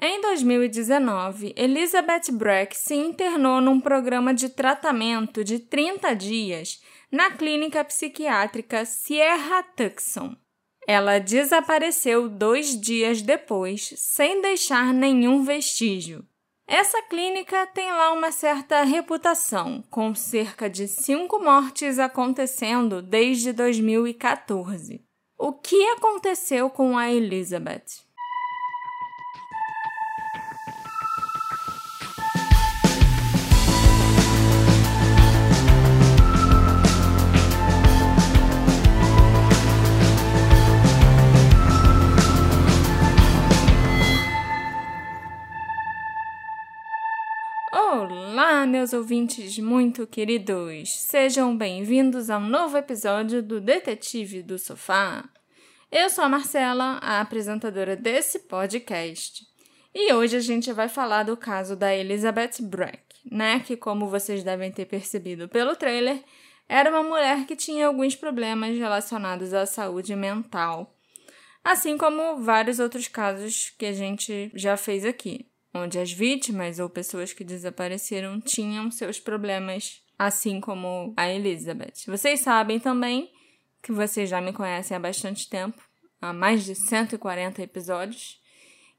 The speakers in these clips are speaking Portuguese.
Em 2019, Elizabeth Breck se internou num programa de tratamento de 30 dias na clínica psiquiátrica Sierra Tucson. Ela desapareceu dois dias depois, sem deixar nenhum vestígio. Essa clínica tem lá uma certa reputação, com cerca de cinco mortes acontecendo desde 2014. O que aconteceu com a Elizabeth? Olá, meus ouvintes muito queridos! Sejam bem-vindos a um novo episódio do Detetive do Sofá. Eu sou a Marcela, a apresentadora desse podcast. E hoje a gente vai falar do caso da Elizabeth Breck, né? Que, como vocês devem ter percebido pelo trailer, era uma mulher que tinha alguns problemas relacionados à saúde mental. Assim como vários outros casos que a gente já fez aqui onde as vítimas ou pessoas que desapareceram tinham seus problemas, assim como a Elizabeth. Vocês sabem também que vocês já me conhecem há bastante tempo, há mais de 140 episódios,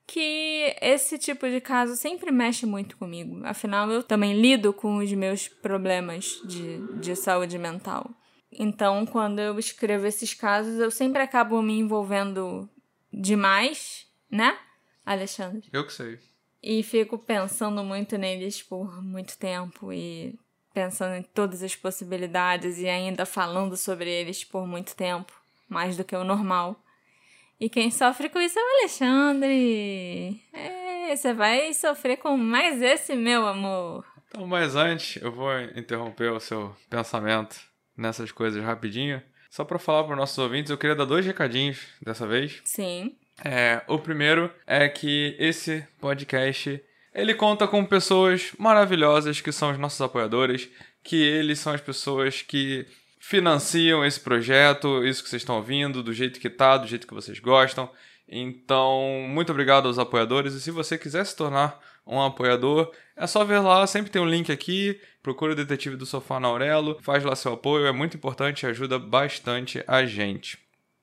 que esse tipo de caso sempre mexe muito comigo. Afinal, eu também lido com os meus problemas de, de saúde mental. Então, quando eu escrevo esses casos, eu sempre acabo me envolvendo demais, né, Alexandre? Eu que sei. E fico pensando muito neles por muito tempo e pensando em todas as possibilidades e ainda falando sobre eles por muito tempo, mais do que o normal. E quem sofre com isso é o Alexandre. É, você vai sofrer com mais esse, meu amor. Então, mas antes, eu vou interromper o seu pensamento nessas coisas rapidinho. Só para falar para os nossos ouvintes, eu queria dar dois recadinhos dessa vez. Sim. É, o primeiro é que esse podcast ele conta com pessoas maravilhosas que são os nossos apoiadores, que eles são as pessoas que financiam esse projeto, isso que vocês estão ouvindo, do jeito que tá, do jeito que vocês gostam. Então, muito obrigado aos apoiadores. E se você quiser se tornar um apoiador, é só ver lá, sempre tem um link aqui. Procura o Detetive do Sofá na Aurelo, faz lá seu apoio, é muito importante ajuda bastante a gente.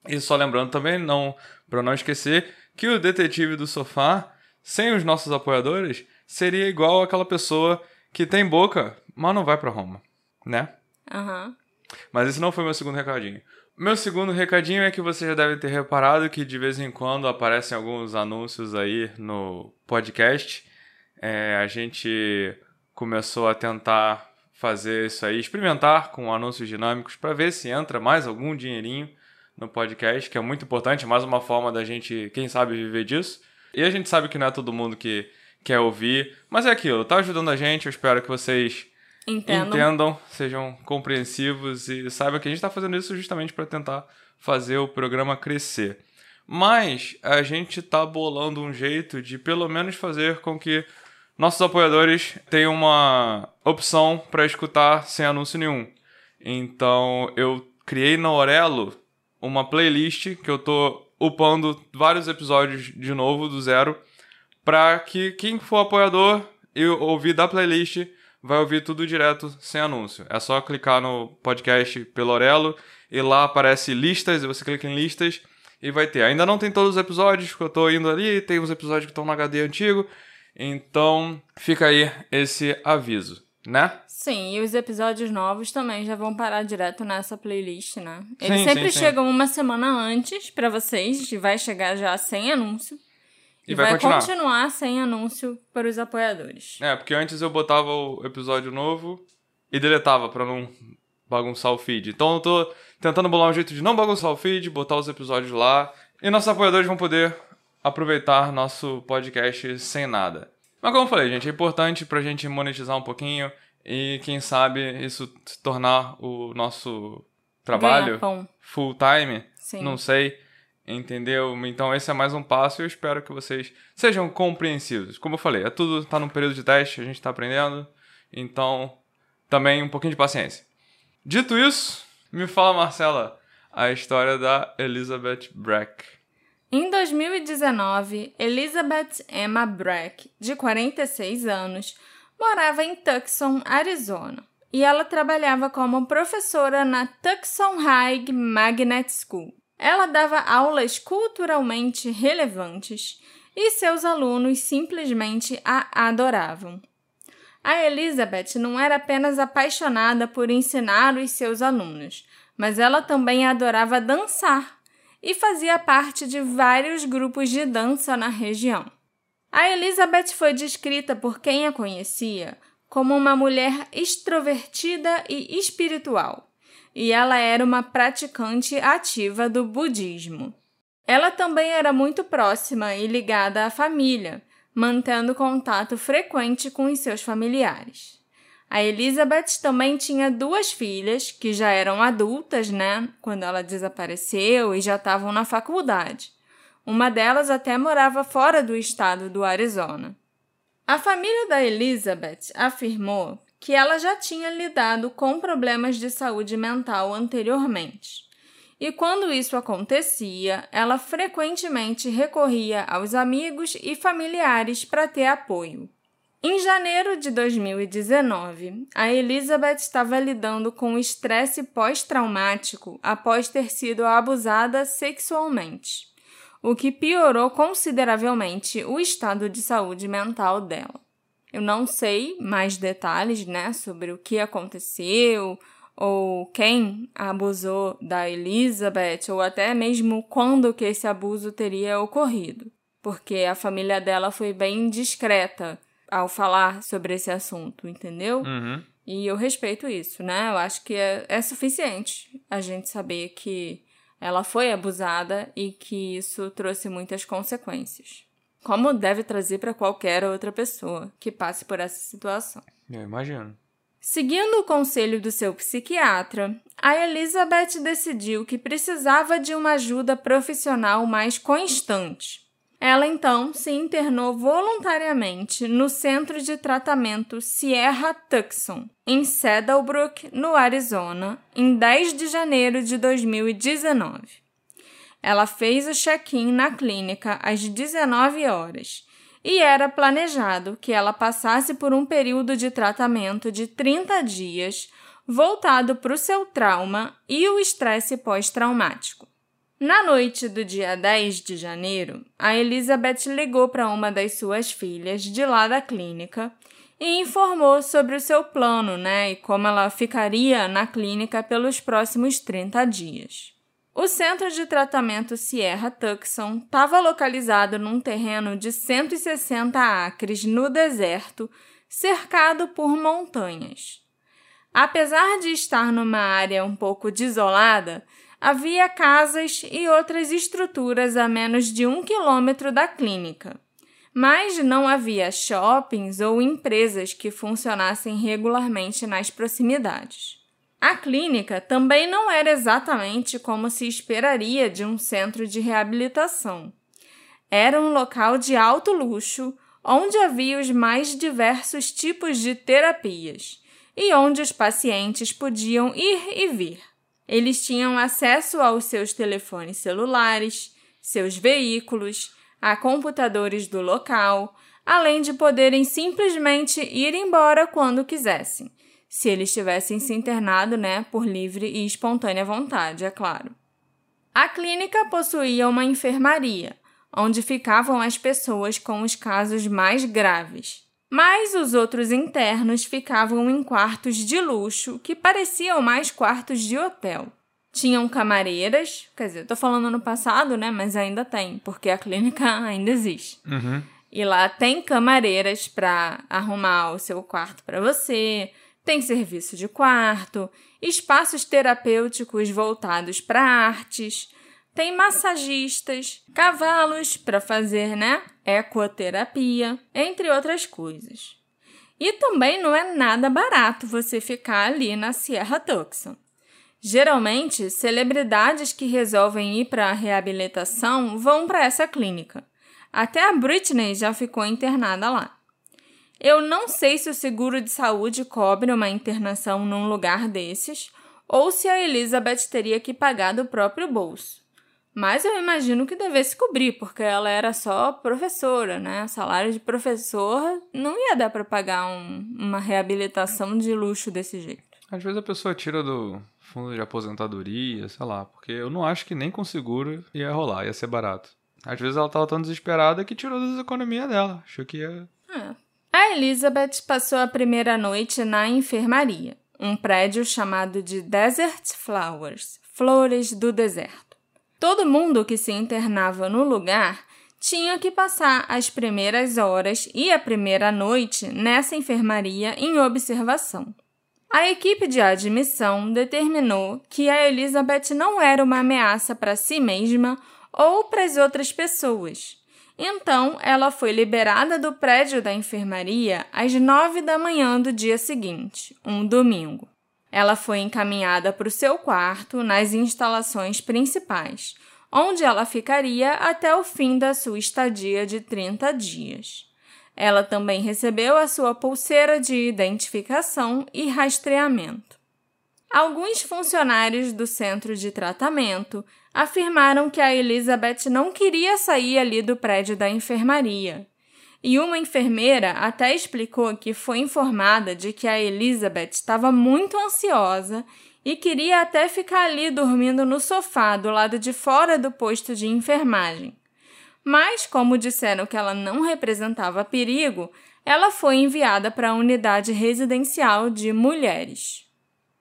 E só lembrando também, não para não esquecer, que o detetive do sofá, sem os nossos apoiadores, seria igual aquela pessoa que tem boca, mas não vai para Roma, né? Uhum. Mas esse não foi meu segundo recadinho. Meu segundo recadinho é que você já deve ter reparado que de vez em quando aparecem alguns anúncios aí no podcast. É, a gente começou a tentar fazer isso aí, experimentar com anúncios dinâmicos para ver se entra mais algum dinheirinho no podcast, que é muito importante, mais uma forma da gente, quem sabe, viver disso. E a gente sabe que não é todo mundo que quer ouvir, mas é aquilo, tá ajudando a gente, eu espero que vocês Entendam, entendam sejam compreensivos e saibam que a gente está fazendo isso justamente para tentar fazer o programa crescer. Mas a gente está bolando um jeito de pelo menos fazer com que nossos apoiadores tenham uma opção para escutar sem anúncio nenhum. Então eu criei na Orelo uma playlist que eu tô upando vários episódios de novo, do zero, para que quem for apoiador e ouvir da playlist vai ouvir tudo direto, sem anúncio. É só clicar no podcast pelo Orelo e lá aparece listas, e você clica em listas e vai ter. Ainda não tem todos os episódios, porque eu tô indo ali, tem uns episódios que estão no HD antigo, então fica aí esse aviso, né? Sim, e os episódios novos também já vão parar direto nessa playlist, né? Eles sim, sempre sim, chegam sim. uma semana antes para vocês, e vai chegar já sem anúncio. E, e vai, vai continuar. continuar sem anúncio para os apoiadores. É, porque antes eu botava o episódio novo e deletava para não bagunçar o feed. Então eu tô tentando bolar um jeito de não bagunçar o feed, botar os episódios lá. E nossos apoiadores vão poder aproveitar nosso podcast sem nada. Mas como eu falei, gente, é importante pra gente monetizar um pouquinho e quem sabe isso se tornar o nosso trabalho full time, Sim. não sei, entendeu? Então esse é mais um passo e eu espero que vocês sejam compreensivos. Como eu falei, é tudo tá num período de teste, a gente está aprendendo, então também um pouquinho de paciência. Dito isso, me fala Marcela a história da Elizabeth Breck. Em 2019, Elizabeth Emma Brack, de 46 anos, morava em Tucson, Arizona, e ela trabalhava como professora na Tucson High Magnet School. Ela dava aulas culturalmente relevantes e seus alunos simplesmente a adoravam. A Elizabeth não era apenas apaixonada por ensinar os seus alunos, mas ela também adorava dançar e fazia parte de vários grupos de dança na região. A Elizabeth foi descrita por quem a conhecia como uma mulher extrovertida e espiritual, e ela era uma praticante ativa do budismo. Ela também era muito próxima e ligada à família, mantendo contato frequente com os seus familiares. A Elizabeth também tinha duas filhas, que já eram adultas, né, quando ela desapareceu e já estavam na faculdade. Uma delas até morava fora do estado do Arizona. A família da Elizabeth afirmou que ela já tinha lidado com problemas de saúde mental anteriormente. E quando isso acontecia, ela frequentemente recorria aos amigos e familiares para ter apoio. Em janeiro de 2019, a Elizabeth estava lidando com estresse pós-traumático após ter sido abusada sexualmente, o que piorou consideravelmente o estado de saúde mental dela. Eu não sei mais detalhes, né, sobre o que aconteceu ou quem abusou da Elizabeth ou até mesmo quando que esse abuso teria ocorrido, porque a família dela foi bem discreta ao falar sobre esse assunto, entendeu? Uhum. E eu respeito isso, né? Eu acho que é, é suficiente a gente saber que ela foi abusada e que isso trouxe muitas consequências. Como deve trazer para qualquer outra pessoa que passe por essa situação. Eu imagino. Seguindo o conselho do seu psiquiatra, a Elizabeth decidiu que precisava de uma ajuda profissional mais constante ela então se internou voluntariamente no centro de tratamento Sierra Tucson, em Saddlebrook, no Arizona, em 10 de janeiro de 2019. Ela fez o check-in na clínica às 19 horas e era planejado que ela passasse por um período de tratamento de 30 dias voltado para o seu trauma e o estresse pós-traumático. Na noite do dia 10 de janeiro, a Elizabeth ligou para uma das suas filhas de lá da clínica e informou sobre o seu plano, né, e como ela ficaria na clínica pelos próximos 30 dias. O centro de tratamento Sierra Tucson estava localizado num terreno de 160 acres no deserto, cercado por montanhas. Apesar de estar numa área um pouco desolada, havia casas e outras estruturas a menos de um quilômetro da clínica, mas não havia shoppings ou empresas que funcionassem regularmente nas proximidades. A clínica também não era exatamente como se esperaria de um centro de reabilitação. Era um local de alto luxo, onde havia os mais diversos tipos de terapias e onde os pacientes podiam ir e vir. Eles tinham acesso aos seus telefones celulares, seus veículos, a computadores do local, além de poderem simplesmente ir embora quando quisessem, se eles tivessem se internado, né, por livre e espontânea vontade, é claro. A clínica possuía uma enfermaria, onde ficavam as pessoas com os casos mais graves, mas os outros internos ficavam em quartos de luxo que pareciam mais quartos de hotel. Tinham camareiras, quer dizer, tô falando no passado, né? Mas ainda tem, porque a clínica ainda existe. Uhum. E lá tem camareiras para arrumar o seu quarto para você, tem serviço de quarto, espaços terapêuticos voltados para artes, tem massagistas, cavalos para fazer, né? Ecoterapia, entre outras coisas. E também não é nada barato você ficar ali na Sierra Tucson. Geralmente, celebridades que resolvem ir para a reabilitação vão para essa clínica. Até a Britney já ficou internada lá. Eu não sei se o seguro de saúde cobre uma internação num lugar desses ou se a Elizabeth teria que pagar do próprio bolso. Mas eu imagino que devesse cobrir, porque ela era só professora, né? Salário de professor não ia dar para pagar um, uma reabilitação de luxo desse jeito. Às vezes a pessoa tira do fundo de aposentadoria, sei lá, porque eu não acho que nem com seguro ia rolar, ia ser barato. Às vezes ela tava tão desesperada que tirou das economias dela. Achou que ia. É. A Elizabeth passou a primeira noite na enfermaria, um prédio chamado de Desert Flowers Flores do Deserto. Todo mundo que se internava no lugar tinha que passar as primeiras horas e a primeira noite nessa enfermaria em observação. A equipe de admissão determinou que a Elizabeth não era uma ameaça para si mesma ou para as outras pessoas. Então, ela foi liberada do prédio da enfermaria às nove da manhã do dia seguinte, um domingo. Ela foi encaminhada para o seu quarto nas instalações principais, onde ela ficaria até o fim da sua estadia de 30 dias. Ela também recebeu a sua pulseira de identificação e rastreamento. Alguns funcionários do centro de tratamento afirmaram que a Elizabeth não queria sair ali do prédio da enfermaria e uma enfermeira até explicou que foi informada de que a Elizabeth estava muito ansiosa e queria até ficar ali dormindo no sofá do lado de fora do posto de enfermagem. Mas, como disseram que ela não representava perigo, ela foi enviada para a unidade residencial de mulheres.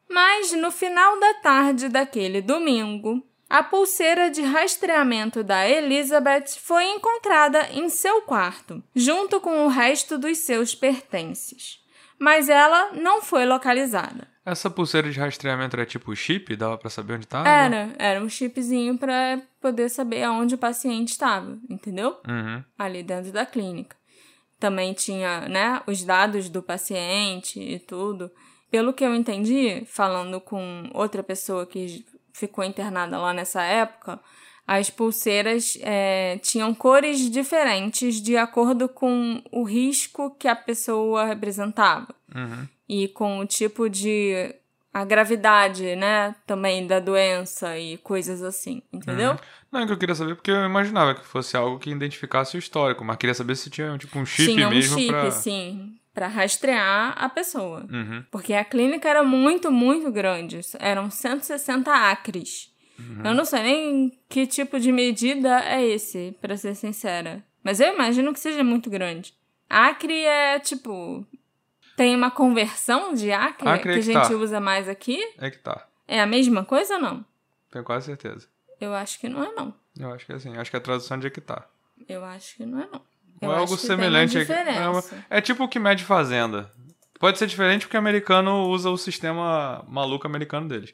Mas, no final da tarde daquele domingo, a pulseira de rastreamento da Elizabeth foi encontrada em seu quarto, junto com o resto dos seus pertences. Mas ela não foi localizada. Essa pulseira de rastreamento era tipo chip? Dava para saber onde estava? Era, era um chipzinho para poder saber aonde o paciente estava, entendeu? Uhum. Ali dentro da clínica. Também tinha, né, os dados do paciente e tudo. Pelo que eu entendi, falando com outra pessoa que ficou internada lá nessa época, as pulseiras é, tinham cores diferentes de acordo com o risco que a pessoa representava uhum. e com o tipo de a gravidade, né, também da doença e coisas assim, entendeu? Uhum. Não, é que eu queria saber porque eu imaginava que fosse algo que identificasse o histórico, mas queria saber se tinha tipo um chip tinha um mesmo chip, pra... sim, para rastrear a pessoa. Uhum. Porque a clínica era muito, muito grande. Eram 160 acres. Uhum. Eu não sei nem que tipo de medida é esse, para ser sincera. Mas eu imagino que seja muito grande. Acre é tipo. Tem uma conversão de acre, acre que é a gente tá. usa mais aqui? É que tá. É a mesma coisa ou não? Tenho quase certeza. Eu acho que não é, não. Eu acho que é assim. Acho que é a tradução de hectar. Eu acho que não é, não. Ou Eu é algo semelhante. É, é tipo o que mede fazenda. Pode ser diferente porque o americano usa o sistema maluco americano deles.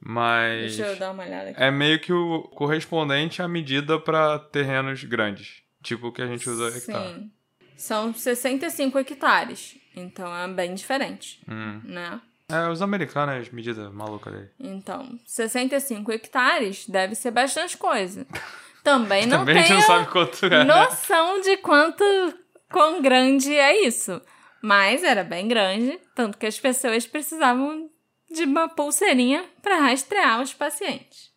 Mas Deixa eu dar uma olhada aqui. é meio que o correspondente à medida para terrenos grandes. Tipo o que a gente usa hectare. Sim. São 65 hectares. Então é bem diferente, Hum. né? É, os americanos, as medidas malucas dele. Então, 65 hectares deve ser bastante coisa. Também não Também tenho não é. noção de quanto quão grande é isso. Mas era bem grande, tanto que as pessoas precisavam de uma pulseirinha para rastrear os pacientes.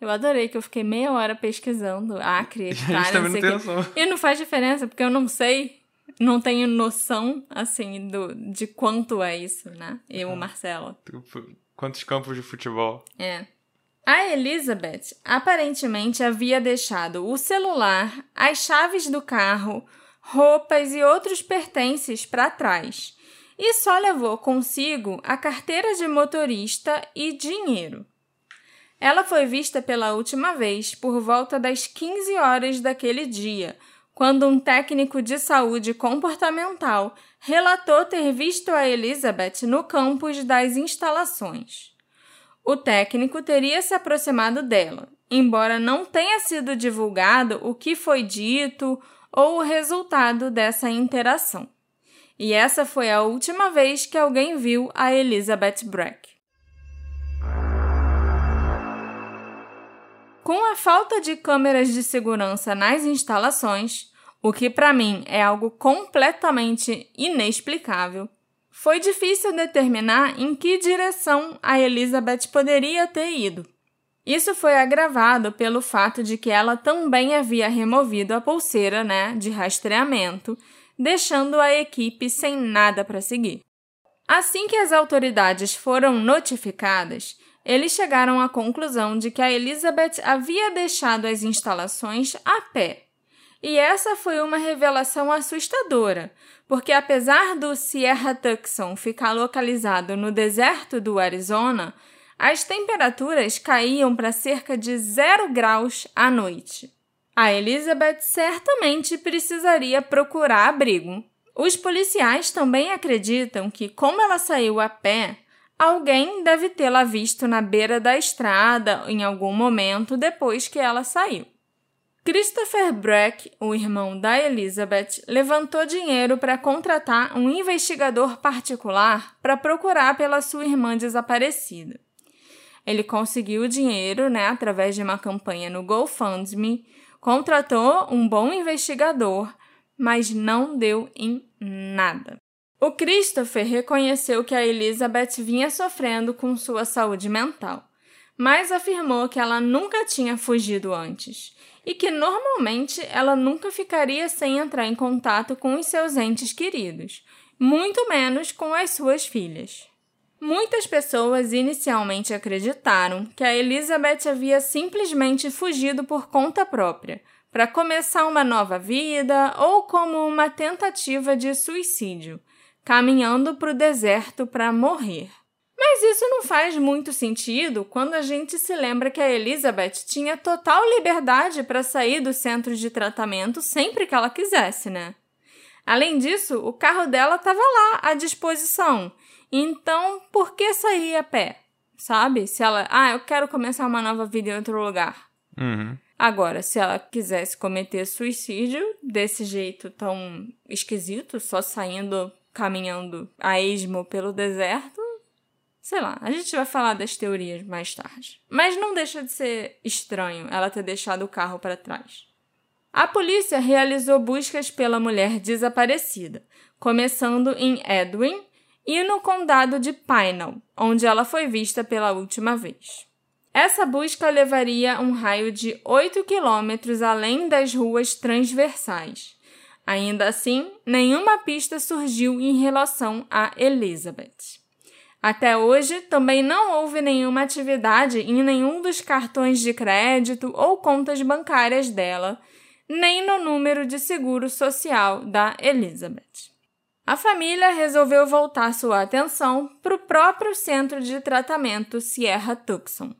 Eu adorei que eu fiquei meia hora pesquisando acre, hectare, não não sei tem o quê. noção. E não faz diferença, porque eu não sei, não tenho noção, assim, do, de quanto é isso, né? Eu, Marcelo. Tipo, Quantos campos de futebol? É. A Elizabeth aparentemente havia deixado o celular, as chaves do carro, roupas e outros pertences para trás e só levou consigo a carteira de motorista e dinheiro. Ela foi vista pela última vez por volta das 15 horas daquele dia, quando um técnico de saúde comportamental relatou ter visto a Elizabeth no campus das instalações. O técnico teria se aproximado dela, embora não tenha sido divulgado o que foi dito ou o resultado dessa interação. E essa foi a última vez que alguém viu a Elizabeth Breck. Com a falta de câmeras de segurança nas instalações, o que para mim é algo completamente inexplicável, foi difícil determinar em que direção a Elizabeth poderia ter ido. Isso foi agravado pelo fato de que ela também havia removido a pulseira né, de rastreamento, deixando a equipe sem nada para seguir. Assim que as autoridades foram notificadas, eles chegaram à conclusão de que a Elizabeth havia deixado as instalações a pé. E essa foi uma revelação assustadora, porque apesar do Sierra Tucson ficar localizado no deserto do Arizona, as temperaturas caíam para cerca de zero graus à noite. A Elizabeth certamente precisaria procurar abrigo. Os policiais também acreditam que, como ela saiu a pé, alguém deve tê-la visto na beira da estrada em algum momento depois que ela saiu. Christopher Breck, o irmão da Elizabeth, levantou dinheiro para contratar um investigador particular para procurar pela sua irmã desaparecida. Ele conseguiu o dinheiro né, através de uma campanha no GoFundMe, contratou um bom investigador, mas não deu em nada. O Christopher reconheceu que a Elizabeth vinha sofrendo com sua saúde mental, mas afirmou que ela nunca tinha fugido antes e que normalmente ela nunca ficaria sem entrar em contato com os seus entes queridos, muito menos com as suas filhas. Muitas pessoas inicialmente acreditaram que a Elizabeth havia simplesmente fugido por conta própria, para começar uma nova vida ou como uma tentativa de suicídio, caminhando para o deserto para morrer. Mas isso não faz muito sentido quando a gente se lembra que a Elizabeth tinha total liberdade para sair do centro de tratamento sempre que ela quisesse, né? Além disso, o carro dela estava lá à disposição. Então, por que sair a pé? Sabe? Se ela, ah, eu quero começar uma nova vida em outro lugar. Uhum. Agora, se ela quisesse cometer suicídio desse jeito tão esquisito, só saindo, caminhando a esmo pelo deserto, Sei lá, a gente vai falar das teorias mais tarde. Mas não deixa de ser estranho ela ter deixado o carro para trás. A polícia realizou buscas pela mulher desaparecida, começando em Edwin e no condado de Pinal, onde ela foi vista pela última vez. Essa busca levaria um raio de 8 quilômetros além das ruas transversais. Ainda assim, nenhuma pista surgiu em relação a Elizabeth. Até hoje, também não houve nenhuma atividade em nenhum dos cartões de crédito ou contas bancárias dela, nem no número de seguro social da Elizabeth. A família resolveu voltar sua atenção para o próprio centro de tratamento Sierra Tucson.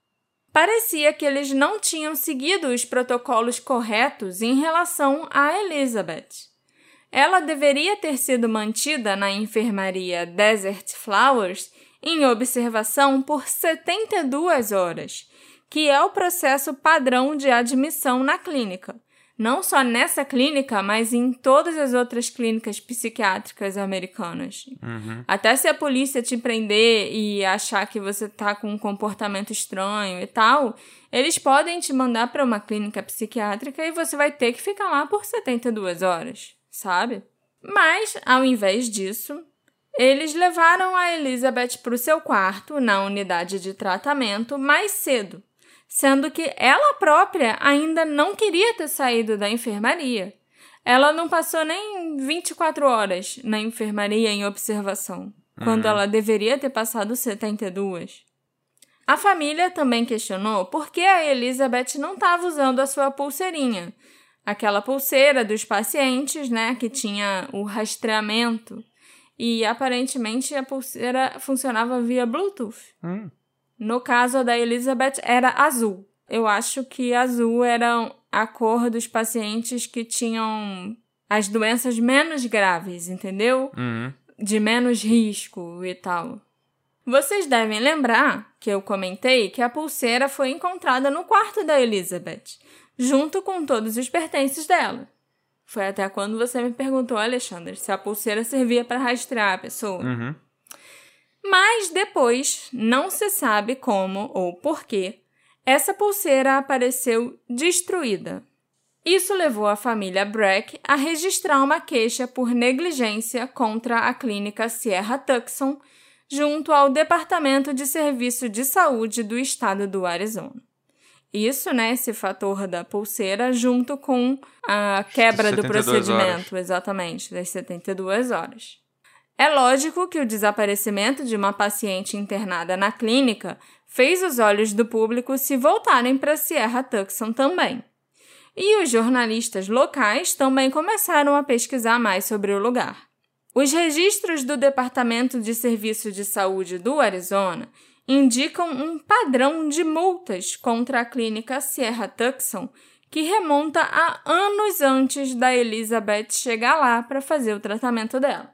Parecia que eles não tinham seguido os protocolos corretos em relação a Elizabeth. Ela deveria ter sido mantida na enfermaria Desert Flowers em observação por 72 horas, que é o processo padrão de admissão na clínica. Não só nessa clínica, mas em todas as outras clínicas psiquiátricas americanas. Uhum. Até se a polícia te prender e achar que você está com um comportamento estranho e tal, eles podem te mandar para uma clínica psiquiátrica e você vai ter que ficar lá por 72 horas, sabe? Mas, ao invés disso, eles levaram a Elizabeth para o seu quarto, na unidade de tratamento, mais cedo, sendo que ela própria ainda não queria ter saído da enfermaria. Ela não passou nem 24 horas na enfermaria em observação, quando Uhum. ela deveria ter passado 72. A família também questionou por que a Elizabeth não estava usando a sua pulseirinha, aquela pulseira dos pacientes, né, que tinha o rastreamento. E aparentemente a pulseira funcionava via Bluetooth. Hum. No caso da Elizabeth era azul. Eu acho que azul era a cor dos pacientes que tinham as doenças menos graves, entendeu? Uhum. De menos risco e tal. Vocês devem lembrar que eu comentei que a pulseira foi encontrada no quarto da Elizabeth, junto com todos os pertences dela. Foi até quando você me perguntou, Alexandre, se a pulseira servia para rastrear a pessoa. Uhum. Mas depois, não se sabe como ou porquê, essa pulseira apareceu destruída. Isso levou a família Breck a registrar uma queixa por negligência contra a clínica Sierra Tucson, junto ao Departamento de Serviço de Saúde do estado do Arizona. Isso, né, esse fator da pulseira, junto com a quebra do procedimento, horas. exatamente, das 72 horas. É lógico que o desaparecimento de uma paciente internada na clínica fez os olhos do público se voltarem para Sierra Tucson também. E os jornalistas locais também começaram a pesquisar mais sobre o lugar. Os registros do Departamento de Serviço de Saúde do Arizona indicam um padrão de multas contra a clínica Sierra Tucson que remonta a anos antes da Elizabeth chegar lá para fazer o tratamento dela.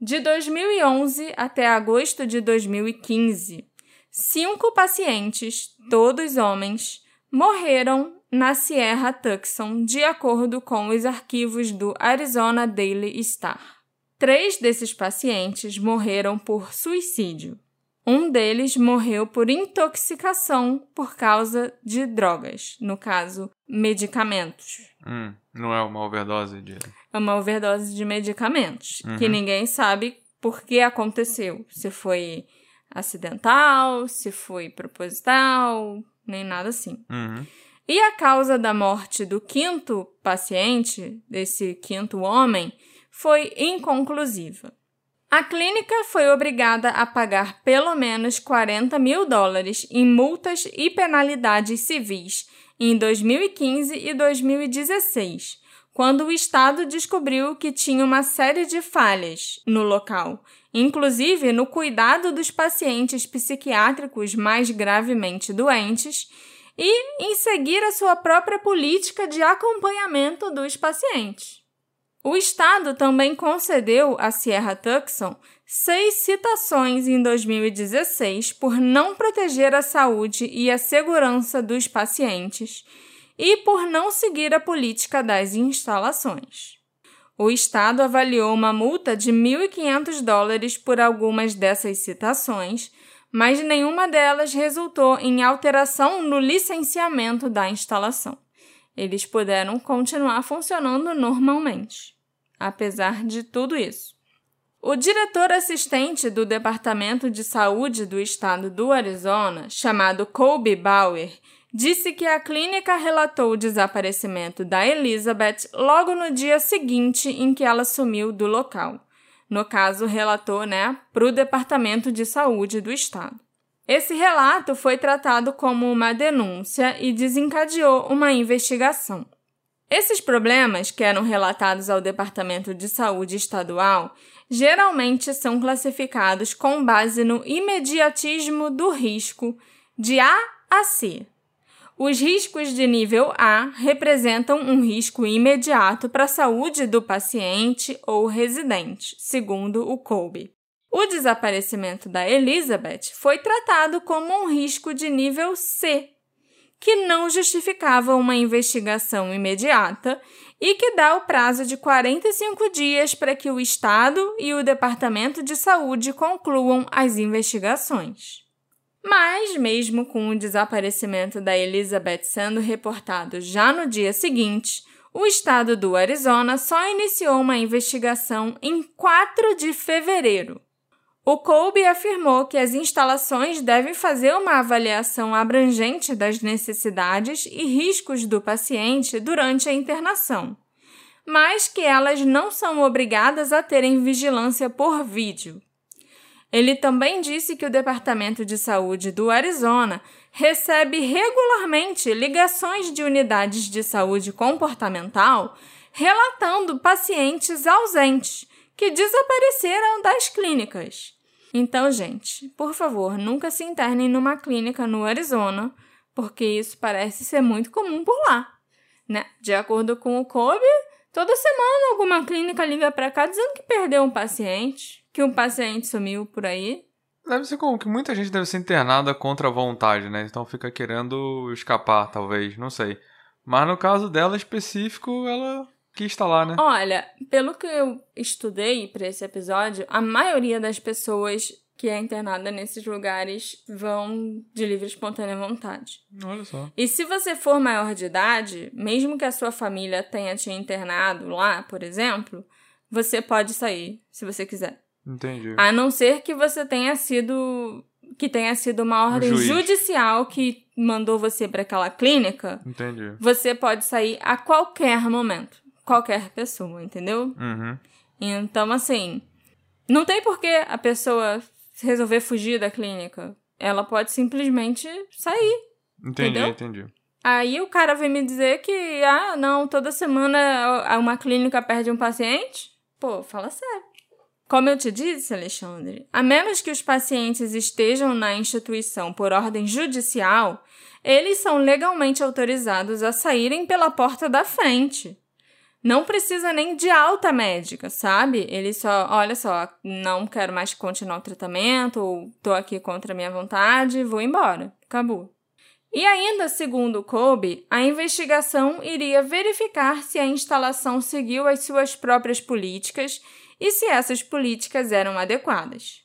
De 2011 até agosto de 2015, cinco pacientes, todos homens, morreram na Sierra Tucson, de acordo com os arquivos do Arizona Daily Star. Três desses pacientes morreram por suicídio. Um deles morreu por intoxicação por causa de drogas, no caso, medicamentos. Hum, não é uma overdose de. É uma overdose de medicamentos, Uhum. que ninguém sabe por que aconteceu. Se foi acidental, se foi proposital, nem nada assim. Uhum. E a causa da morte do quinto paciente, desse quinto homem, foi inconclusiva. A clínica foi obrigada a pagar pelo menos 40 mil dólares em multas e penalidades civis em 2015 e 2016, quando o Estado descobriu que tinha uma série de falhas no local, inclusive no cuidado dos pacientes psiquiátricos mais gravemente doentes e em seguir a sua própria política de acompanhamento dos pacientes. O Estado também concedeu à Sierra Tucson seis citações em 2016 por não proteger a saúde e a segurança dos pacientes e por não seguir a política das instalações. O Estado avaliou uma multa de 1.500 dólares por algumas dessas citações, mas nenhuma delas resultou em alteração no licenciamento da instalação. Eles puderam continuar funcionando normalmente apesar de tudo isso. O diretor assistente do Departamento de Saúde do estado do Arizona, chamado Colby Bauer, disse que a clínica relatou o desaparecimento da Elizabeth logo no dia seguinte em que ela sumiu do local. No caso, relatou né, para o Departamento de Saúde do estado. Esse relato foi tratado como uma denúncia e desencadeou uma investigação. Esses problemas, que eram relatados ao Departamento de Saúde Estadual, geralmente são classificados com base no imediatismo do risco de A a C. Os riscos de nível A representam um risco imediato para a saúde do paciente ou residente, segundo o Colby. O desaparecimento da Elizabeth foi tratado como um risco de nível C, que não justificava uma investigação imediata e que dá o prazo de 45 dias para que o Estado e o Departamento de Saúde concluam as investigações. Mas, mesmo com o desaparecimento da Elizabeth sendo reportado já no dia seguinte, o estado do Arizona só iniciou uma investigação em 4 de fevereiro. O Colby afirmou que as instalações devem fazer uma avaliação abrangente das necessidades e riscos do paciente durante a internação, mas que elas não são obrigadas a terem vigilância por vídeo. Ele também disse que o Departamento de Saúde do Arizona recebe regularmente ligações de unidades de saúde comportamental relatando pacientes ausentes que desapareceram das clínicas. Então, gente, por favor, nunca se internem numa clínica no Arizona, porque isso parece ser muito comum por lá. Né? De acordo com o Kobe, toda semana alguma clínica liga para cá dizendo que perdeu um paciente, que um paciente sumiu por aí. Deve ser como que muita gente deve ser internada contra a vontade, né? Então fica querendo escapar, talvez, não sei. Mas no caso dela específico, ela quis estar lá, né? Olha, pelo que eu estudei para esse episódio, a maioria das pessoas que é internada nesses lugares vão de livre e espontânea vontade. Olha só. E se você for maior de idade, mesmo que a sua família tenha te internado lá, por exemplo, você pode sair se você quiser. Entendi. A não ser que você tenha sido que tenha sido uma ordem judicial que mandou você para aquela clínica, Entendi. você pode sair a qualquer momento. Qualquer pessoa, entendeu? Uhum. Então, assim, não tem por que a pessoa resolver fugir da clínica. Ela pode simplesmente sair. Entendi, Entendeu? entendi. Aí o cara vem me dizer que, ah, não, toda semana uma clínica perde um paciente? Pô, fala sério. Como eu te disse, Alexandre, a menos que os pacientes estejam na instituição por ordem judicial, eles são legalmente autorizados a saírem pela porta da frente. Não precisa nem de alta médica, sabe? Ele só, olha só, não quero mais continuar o tratamento, ou tô aqui contra a minha vontade, vou embora. Acabou. E ainda, segundo Kobe, a investigação iria verificar se a instalação seguiu as suas próprias políticas e se essas políticas eram adequadas.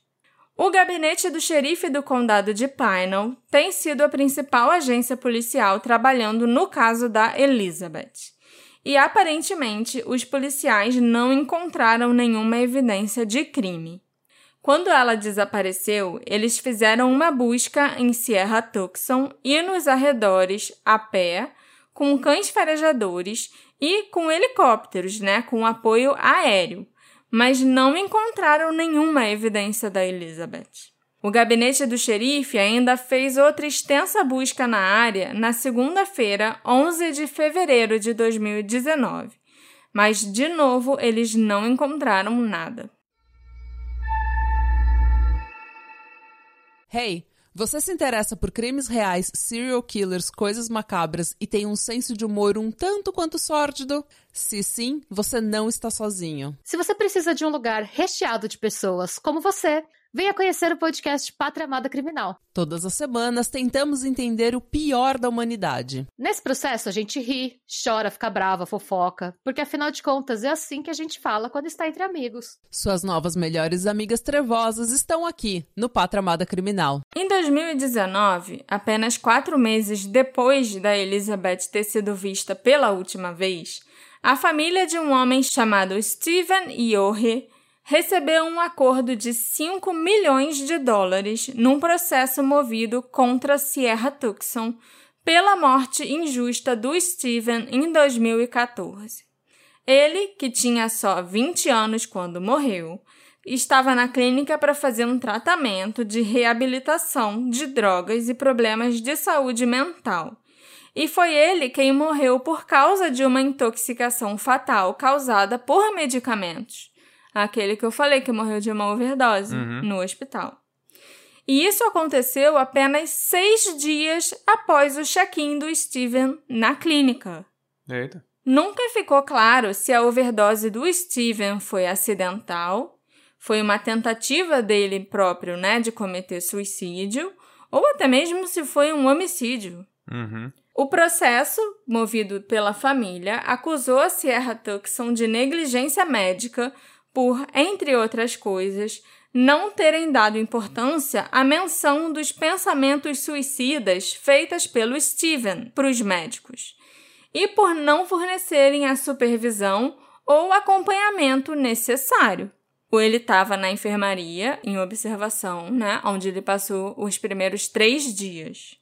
O gabinete do xerife do condado de Pinal tem sido a principal agência policial trabalhando no caso da Elizabeth. E aparentemente os policiais não encontraram nenhuma evidência de crime. Quando ela desapareceu, eles fizeram uma busca em Sierra Tucson e nos arredores a pé, com cães farejadores e com helicópteros, né, com apoio aéreo, mas não encontraram nenhuma evidência da Elizabeth. O gabinete do xerife ainda fez outra extensa busca na área na segunda-feira, 11 de fevereiro de 2019, mas de novo eles não encontraram nada. Hey, você se interessa por crimes reais, serial killers, coisas macabras e tem um senso de humor um tanto quanto sórdido? Se sim, você não está sozinho. Se você precisa de um lugar recheado de pessoas como você, venha conhecer o podcast Pátria Amada Criminal. Todas as semanas tentamos entender o pior da humanidade. Nesse processo, a gente ri, chora, fica brava, fofoca, porque afinal de contas é assim que a gente fala quando está entre amigos. Suas novas melhores amigas trevosas estão aqui, no Pátria Amada Criminal. Em 2019, apenas quatro meses depois da Elizabeth ter sido vista pela última vez, a família de um homem chamado Steven Yohe recebeu um acordo de 5 milhões de dólares num processo movido contra Sierra Tucson pela morte injusta do Steven em 2014. Ele, que tinha só 20 anos quando morreu, estava na clínica para fazer um tratamento de reabilitação de drogas e problemas de saúde mental. E foi ele quem morreu por causa de uma intoxicação fatal causada por medicamentos. Aquele que eu falei que morreu de uma overdose Uhum. no hospital. E isso aconteceu apenas seis dias após o check-in do Steven na clínica. Eita. Nunca ficou claro se a overdose do Steven foi acidental, foi uma tentativa dele próprio, né, de cometer suicídio, ou até mesmo se foi um homicídio. Uhum. O processo, movido pela família, acusou a Sierra Tucson de negligência médica por, entre outras coisas, não terem dado importância à menção dos pensamentos suicidas feitas pelo Steven para os médicos e por não fornecerem a supervisão ou acompanhamento necessário. Ele estava na enfermaria, em observação, né, onde ele passou os primeiros três dias.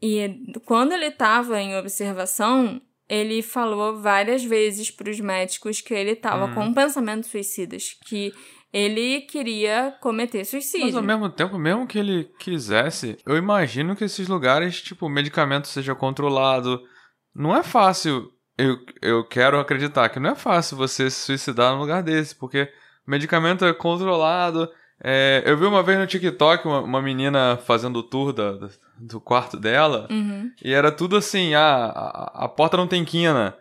E quando ele estava em observação, ele falou várias vezes para os médicos que ele estava Hum. com pensamentos suicidas, que ele queria cometer suicídio. Mas ao mesmo tempo, mesmo que ele quisesse, eu imagino que esses lugares, tipo, o medicamento seja controlado. Não é fácil. Eu, eu quero acreditar que não é fácil você se suicidar num lugar desse, porque o medicamento é controlado. É, eu vi uma vez no TikTok uma, uma menina fazendo o tour da, da- do quarto dela, Uhum. e era tudo assim: ah, a, a porta não tem quina,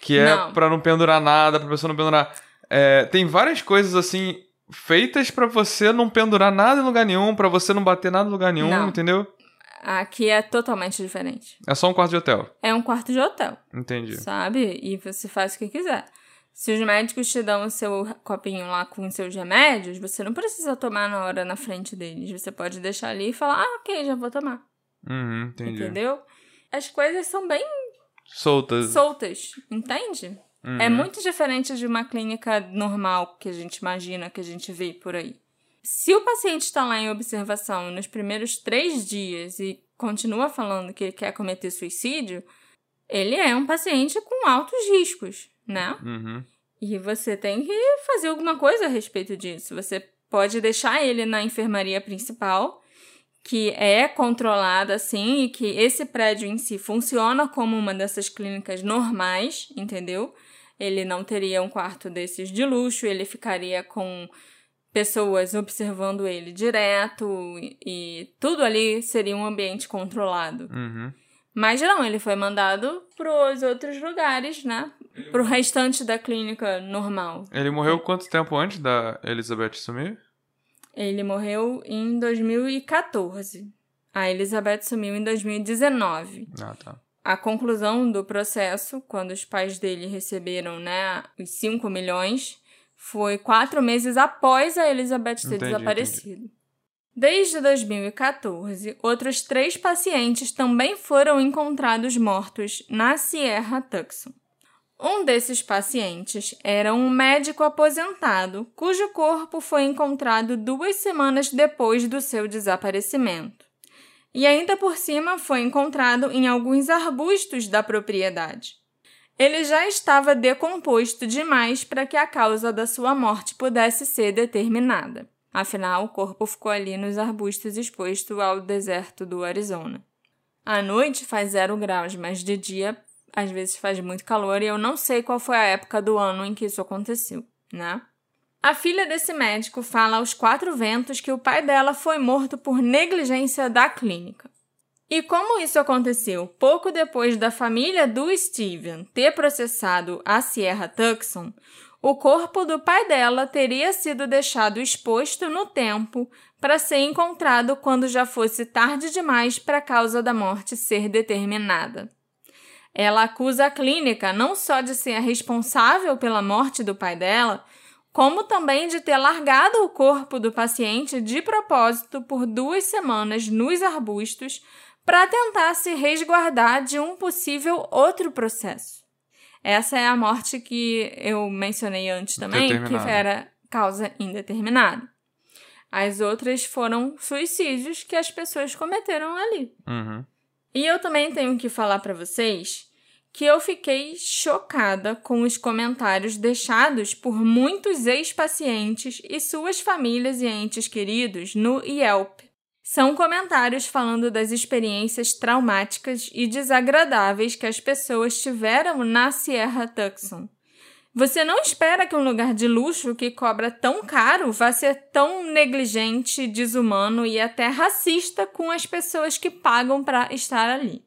que é Não. pra não pendurar nada, pra pessoa não pendurar. É, tem várias coisas assim feitas pra você não pendurar nada em lugar nenhum, pra você não bater nada em lugar nenhum, Não. entendeu? Aqui é totalmente diferente. É só um quarto de hotel. É um quarto de hotel. Entendi. sabe? E você faz o que quiser. Se os médicos te dão o seu copinho lá com os seus remédios, você não precisa tomar na hora na frente deles. Você pode deixar ali e falar, ah, ok, já vou tomar. Uhum, entendi. Entendeu? As coisas são bem Soltas. soltas, entende? Uhum. É muito diferente de uma clínica normal que a gente imagina, que a gente vê por aí. Se o paciente está lá em observação nos primeiros três dias e continua falando que ele quer cometer suicídio, ele é um paciente com altos riscos, né? Uhum. E você tem que fazer alguma coisa a respeito disso. Você pode deixar ele na enfermaria principal, que é controlada assim, e que esse prédio em si funciona como uma dessas clínicas normais, entendeu? Ele não teria um quarto desses de luxo, ele ficaria com pessoas observando ele direto e, e tudo ali seria um ambiente controlado. Uhum. Mas não, ele foi mandado para os outros lugares, né? Pro restante da clínica normal. Ele morreu quanto tempo antes da Elizabeth sumir? Ele morreu em 2014. A Elizabeth sumiu em 2019. Ah, tá. A conclusão do processo, quando os pais dele receberam né, os 5 milhões, foi quatro meses após a Elizabeth ter Entendi, desaparecido. Desde 2014, outros três pacientes também foram encontrados mortos na Sierra Tucson. Um desses pacientes era um médico aposentado cujo corpo foi encontrado duas semanas depois do seu desaparecimento. E ainda por cima foi encontrado em alguns arbustos da propriedade. Ele já estava decomposto demais para que a causa da sua morte pudesse ser determinada. Afinal, o corpo ficou ali nos arbustos exposto ao deserto do Arizona. À noite faz zero graus, mas de dia às vezes faz muito calor e eu não sei qual foi a época do ano em que isso aconteceu, né? A filha desse médico fala aos quatro ventos que o pai dela foi morto por negligência da clínica. E como isso aconteceu pouco depois da família do Steven ter processado a Sierra Tucson, o corpo do pai dela teria sido deixado exposto no tempo para ser encontrado quando já fosse tarde demais para a causa da morte ser determinada. Ela acusa a clínica não só de ser a responsável pela morte do pai dela, como também de ter largado o corpo do paciente de propósito por duas semanas nos arbustos para tentar se resguardar de um possível outro processo. Essa é a morte que eu mencionei antes também, que era causa indeterminada. As outras foram suicídios que as pessoas cometeram ali. Uhum. E eu também tenho que falar para vocês que eu fiquei chocada com os comentários deixados por muitos ex-pacientes e suas famílias e entes queridos no Yelp. São comentários falando das experiências traumáticas e desagradáveis que as pessoas tiveram na Sierra Tucson. Você não espera que um lugar de luxo que cobra tão caro vá ser tão negligente, desumano e até racista com as pessoas que pagam para estar ali.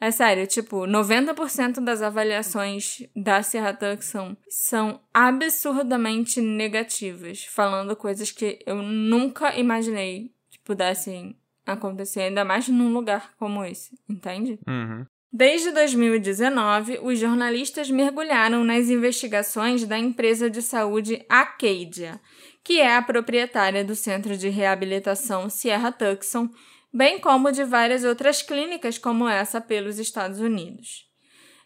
É sério, tipo, 90% das avaliações da Sierra Tucson são absurdamente negativas, falando coisas que eu nunca imaginei que pudessem acontecer, ainda mais num lugar como esse, entende? Uhum. Desde 2019, os jornalistas mergulharam nas investigações da empresa de saúde Acadia, que é a proprietária do centro de reabilitação Sierra Tucson, bem como de várias outras clínicas como essa pelos Estados Unidos.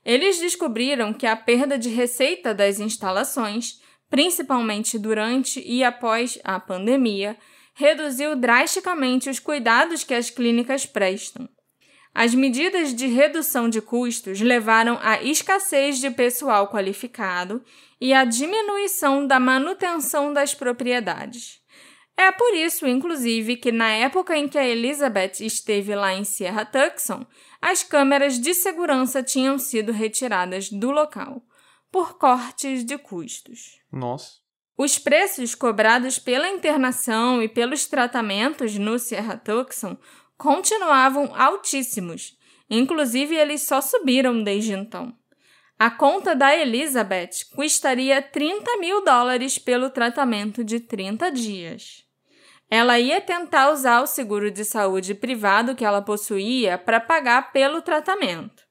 Eles descobriram que a perda de receita das instalações, principalmente durante e após a pandemia, reduziu drasticamente os cuidados que as clínicas prestam. As medidas de redução de custos levaram à escassez de pessoal qualificado e à diminuição da manutenção das propriedades. É por isso, inclusive, que na época em que a Elizabeth esteve lá em Sierra Tucson, as câmeras de segurança tinham sido retiradas do local, por cortes de custos. Nossa. Os preços cobrados pela internação e pelos tratamentos no Sierra Tucson continuavam altíssimos, inclusive eles só subiram desde então. A conta da Elizabeth custaria 30 mil dólares pelo tratamento de 30 dias. Ela ia tentar usar o seguro de saúde privado que ela possuía para pagar pelo tratamento.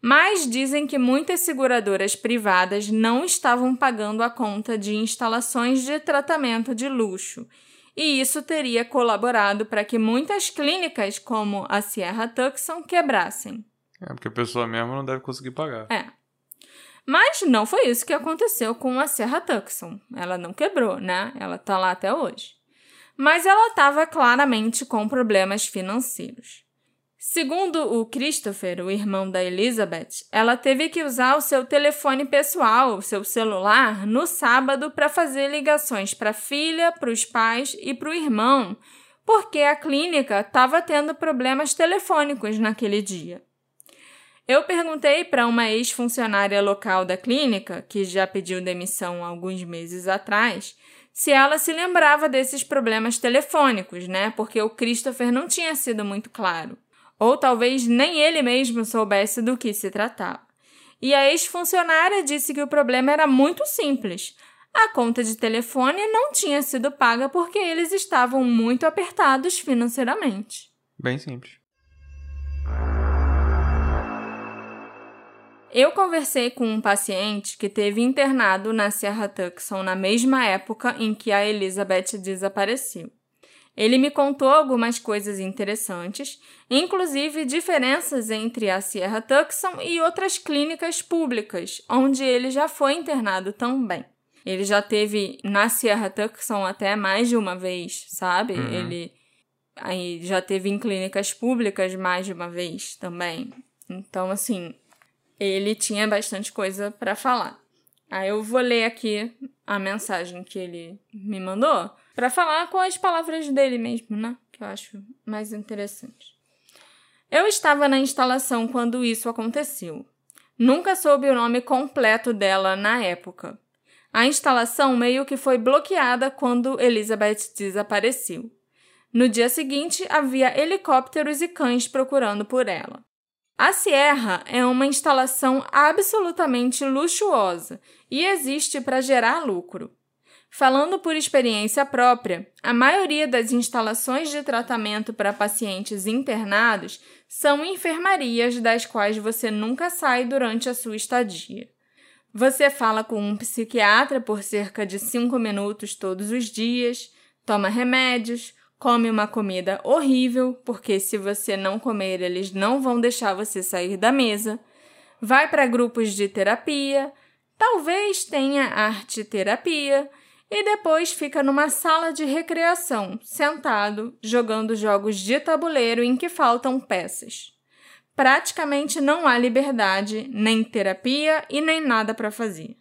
Mas dizem que muitas seguradoras privadas não estavam pagando a conta de instalações de tratamento de luxo, e isso teria colaborado para que muitas clínicas, como a Sierra Tucson, quebrassem. É porque a pessoa mesmo não deve conseguir pagar. É. Mas não foi isso que aconteceu com a Serra Tucson. Ela não quebrou, né? Ela tá lá até hoje. Mas ela estava claramente com problemas financeiros. Segundo o Christopher, o irmão da Elizabeth, ela teve que usar o seu telefone pessoal, o seu celular, no sábado para fazer ligações para a filha, para os pais e para o irmão, porque a clínica estava tendo problemas telefônicos naquele dia. Eu perguntei para uma ex-funcionária local da clínica, que já pediu demissão alguns meses atrás, se ela se lembrava desses problemas telefônicos, né? Porque o Christopher não tinha sido muito claro ou talvez nem ele mesmo soubesse do que se tratava. E a ex-funcionária disse que o problema era muito simples. A conta de telefone não tinha sido paga porque eles estavam muito apertados financeiramente. Bem simples. Eu conversei com um paciente que teve internado na Serra Tucson na mesma época em que a Elizabeth desapareceu. Ele me contou algumas coisas interessantes, inclusive diferenças entre a Sierra Tucson e outras clínicas públicas, onde ele já foi internado também. Ele já teve na Sierra Tucson até mais de uma vez, sabe? Uhum. Ele aí já teve em clínicas públicas mais de uma vez também. Então, assim, ele tinha bastante coisa para falar. Aí eu vou ler aqui a mensagem que ele me mandou para falar com as palavras dele mesmo, né? Que eu acho mais interessante. Eu estava na instalação quando isso aconteceu. Nunca soube o nome completo dela na época. A instalação meio que foi bloqueada quando Elizabeth desapareceu. No dia seguinte, havia helicópteros e cães procurando por ela. A Sierra é uma instalação absolutamente luxuosa e existe para gerar lucro. Falando por experiência própria, a maioria das instalações de tratamento para pacientes internados são enfermarias das quais você nunca sai durante a sua estadia. Você fala com um psiquiatra por cerca de cinco minutos todos os dias, toma remédios, come uma comida horrível, porque se você não comer, eles não vão deixar você sair da mesa. Vai para grupos de terapia, talvez tenha arte terapia e depois fica numa sala de recreação, sentado, jogando jogos de tabuleiro em que faltam peças. Praticamente não há liberdade, nem terapia e nem nada para fazer.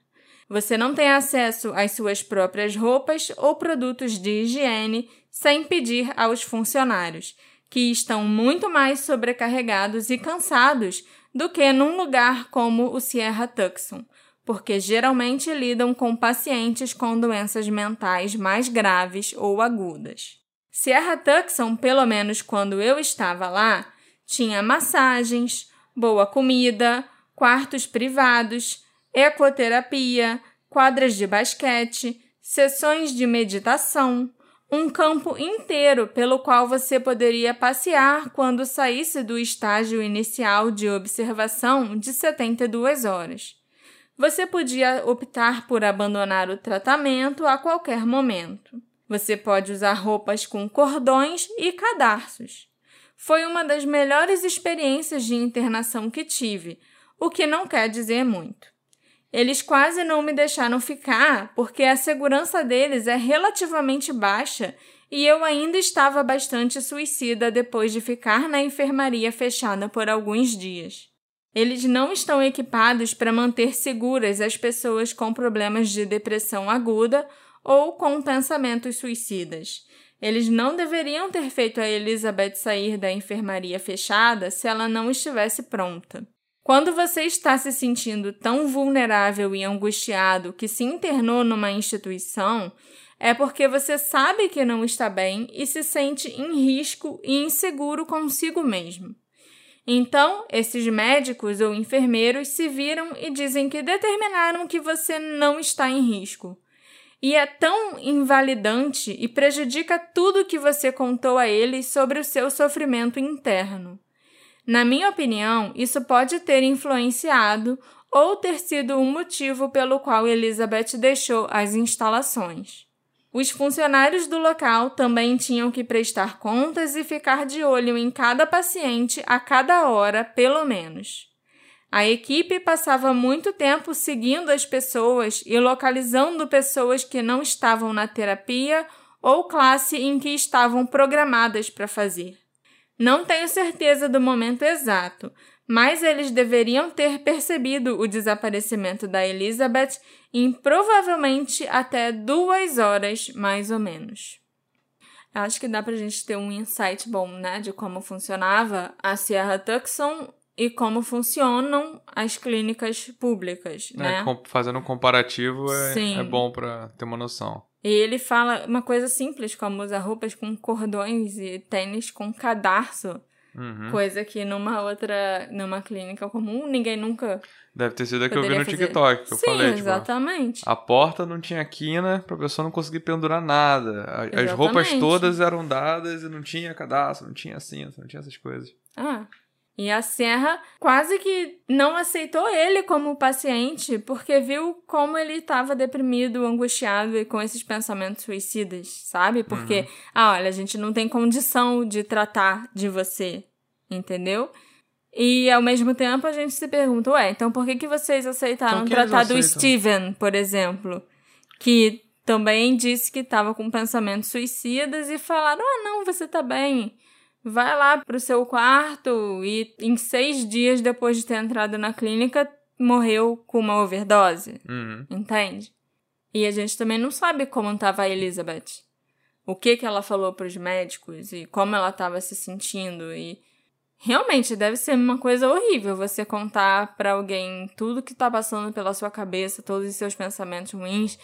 Você não tem acesso às suas próprias roupas ou produtos de higiene sem pedir aos funcionários, que estão muito mais sobrecarregados e cansados do que num lugar como o Sierra Tucson, porque geralmente lidam com pacientes com doenças mentais mais graves ou agudas. Sierra Tucson, pelo menos quando eu estava lá, tinha massagens, boa comida, quartos privados, ecoterapia, quadras de basquete, sessões de meditação, um campo inteiro pelo qual você poderia passear quando saísse do estágio inicial de observação de 72 horas. Você podia optar por abandonar o tratamento a qualquer momento. Você pode usar roupas com cordões e cadarços. Foi uma das melhores experiências de internação que tive, o que não quer dizer muito. Eles quase não me deixaram ficar porque a segurança deles é relativamente baixa e eu ainda estava bastante suicida depois de ficar na enfermaria fechada por alguns dias. Eles não estão equipados para manter seguras as pessoas com problemas de depressão aguda ou com pensamentos suicidas. Eles não deveriam ter feito a Elizabeth sair da enfermaria fechada se ela não estivesse pronta. Quando você está se sentindo tão vulnerável e angustiado que se internou numa instituição, é porque você sabe que não está bem e se sente em risco e inseguro consigo mesmo. Então, esses médicos ou enfermeiros se viram e dizem que determinaram que você não está em risco. E é tão invalidante e prejudica tudo que você contou a eles sobre o seu sofrimento interno. Na minha opinião, isso pode ter influenciado ou ter sido um motivo pelo qual Elizabeth deixou as instalações. Os funcionários do local também tinham que prestar contas e ficar de olho em cada paciente a cada hora, pelo menos. A equipe passava muito tempo seguindo as pessoas e localizando pessoas que não estavam na terapia ou classe em que estavam programadas para fazer. Não tenho certeza do momento exato, mas eles deveriam ter percebido o desaparecimento da Elizabeth em provavelmente até duas horas, mais ou menos. Acho que dá pra gente ter um insight bom, né, de como funcionava a Sierra Tucson e como funcionam as clínicas públicas, É, né? fazendo um comparativo é, é bom pra ter uma noção. E ele fala uma coisa simples, como usar roupas com cordões e tênis com cadarço, Uhum. coisa que numa outra, numa clínica comum, ninguém nunca Deve ter sido a que eu vi no fazer. TikTok, que eu Sim, falei, tipo, exatamente. a porta não tinha quina pra pessoa não conseguir pendurar nada. A- As roupas todas eram dadas e não tinha cadastro, não tinha cinto, não tinha essas coisas. Ah. E a Serra quase que não aceitou ele como paciente porque viu como ele estava deprimido, angustiado e com esses pensamentos suicidas, sabe? Porque, Uhum. ah, olha, a gente não tem condição de tratar de você, entendeu? E ao mesmo tempo a gente se pergunta, ué, então por que, que vocês aceitaram Então, tratar do? Steven, por exemplo? Que também disse que estava com pensamentos suicidas e falaram, ah, não, você tá bem. Vai lá pro seu quarto e em seis dias depois de ter entrado na clínica, morreu com uma overdose. Uhum. Entende? E a gente também não sabe como estava a Elizabeth. O que que ela falou para os médicos e como ela estava se sentindo e realmente deve ser uma coisa horrível você contar para alguém tudo que tá passando pela sua cabeça, todos os seus pensamentos ruins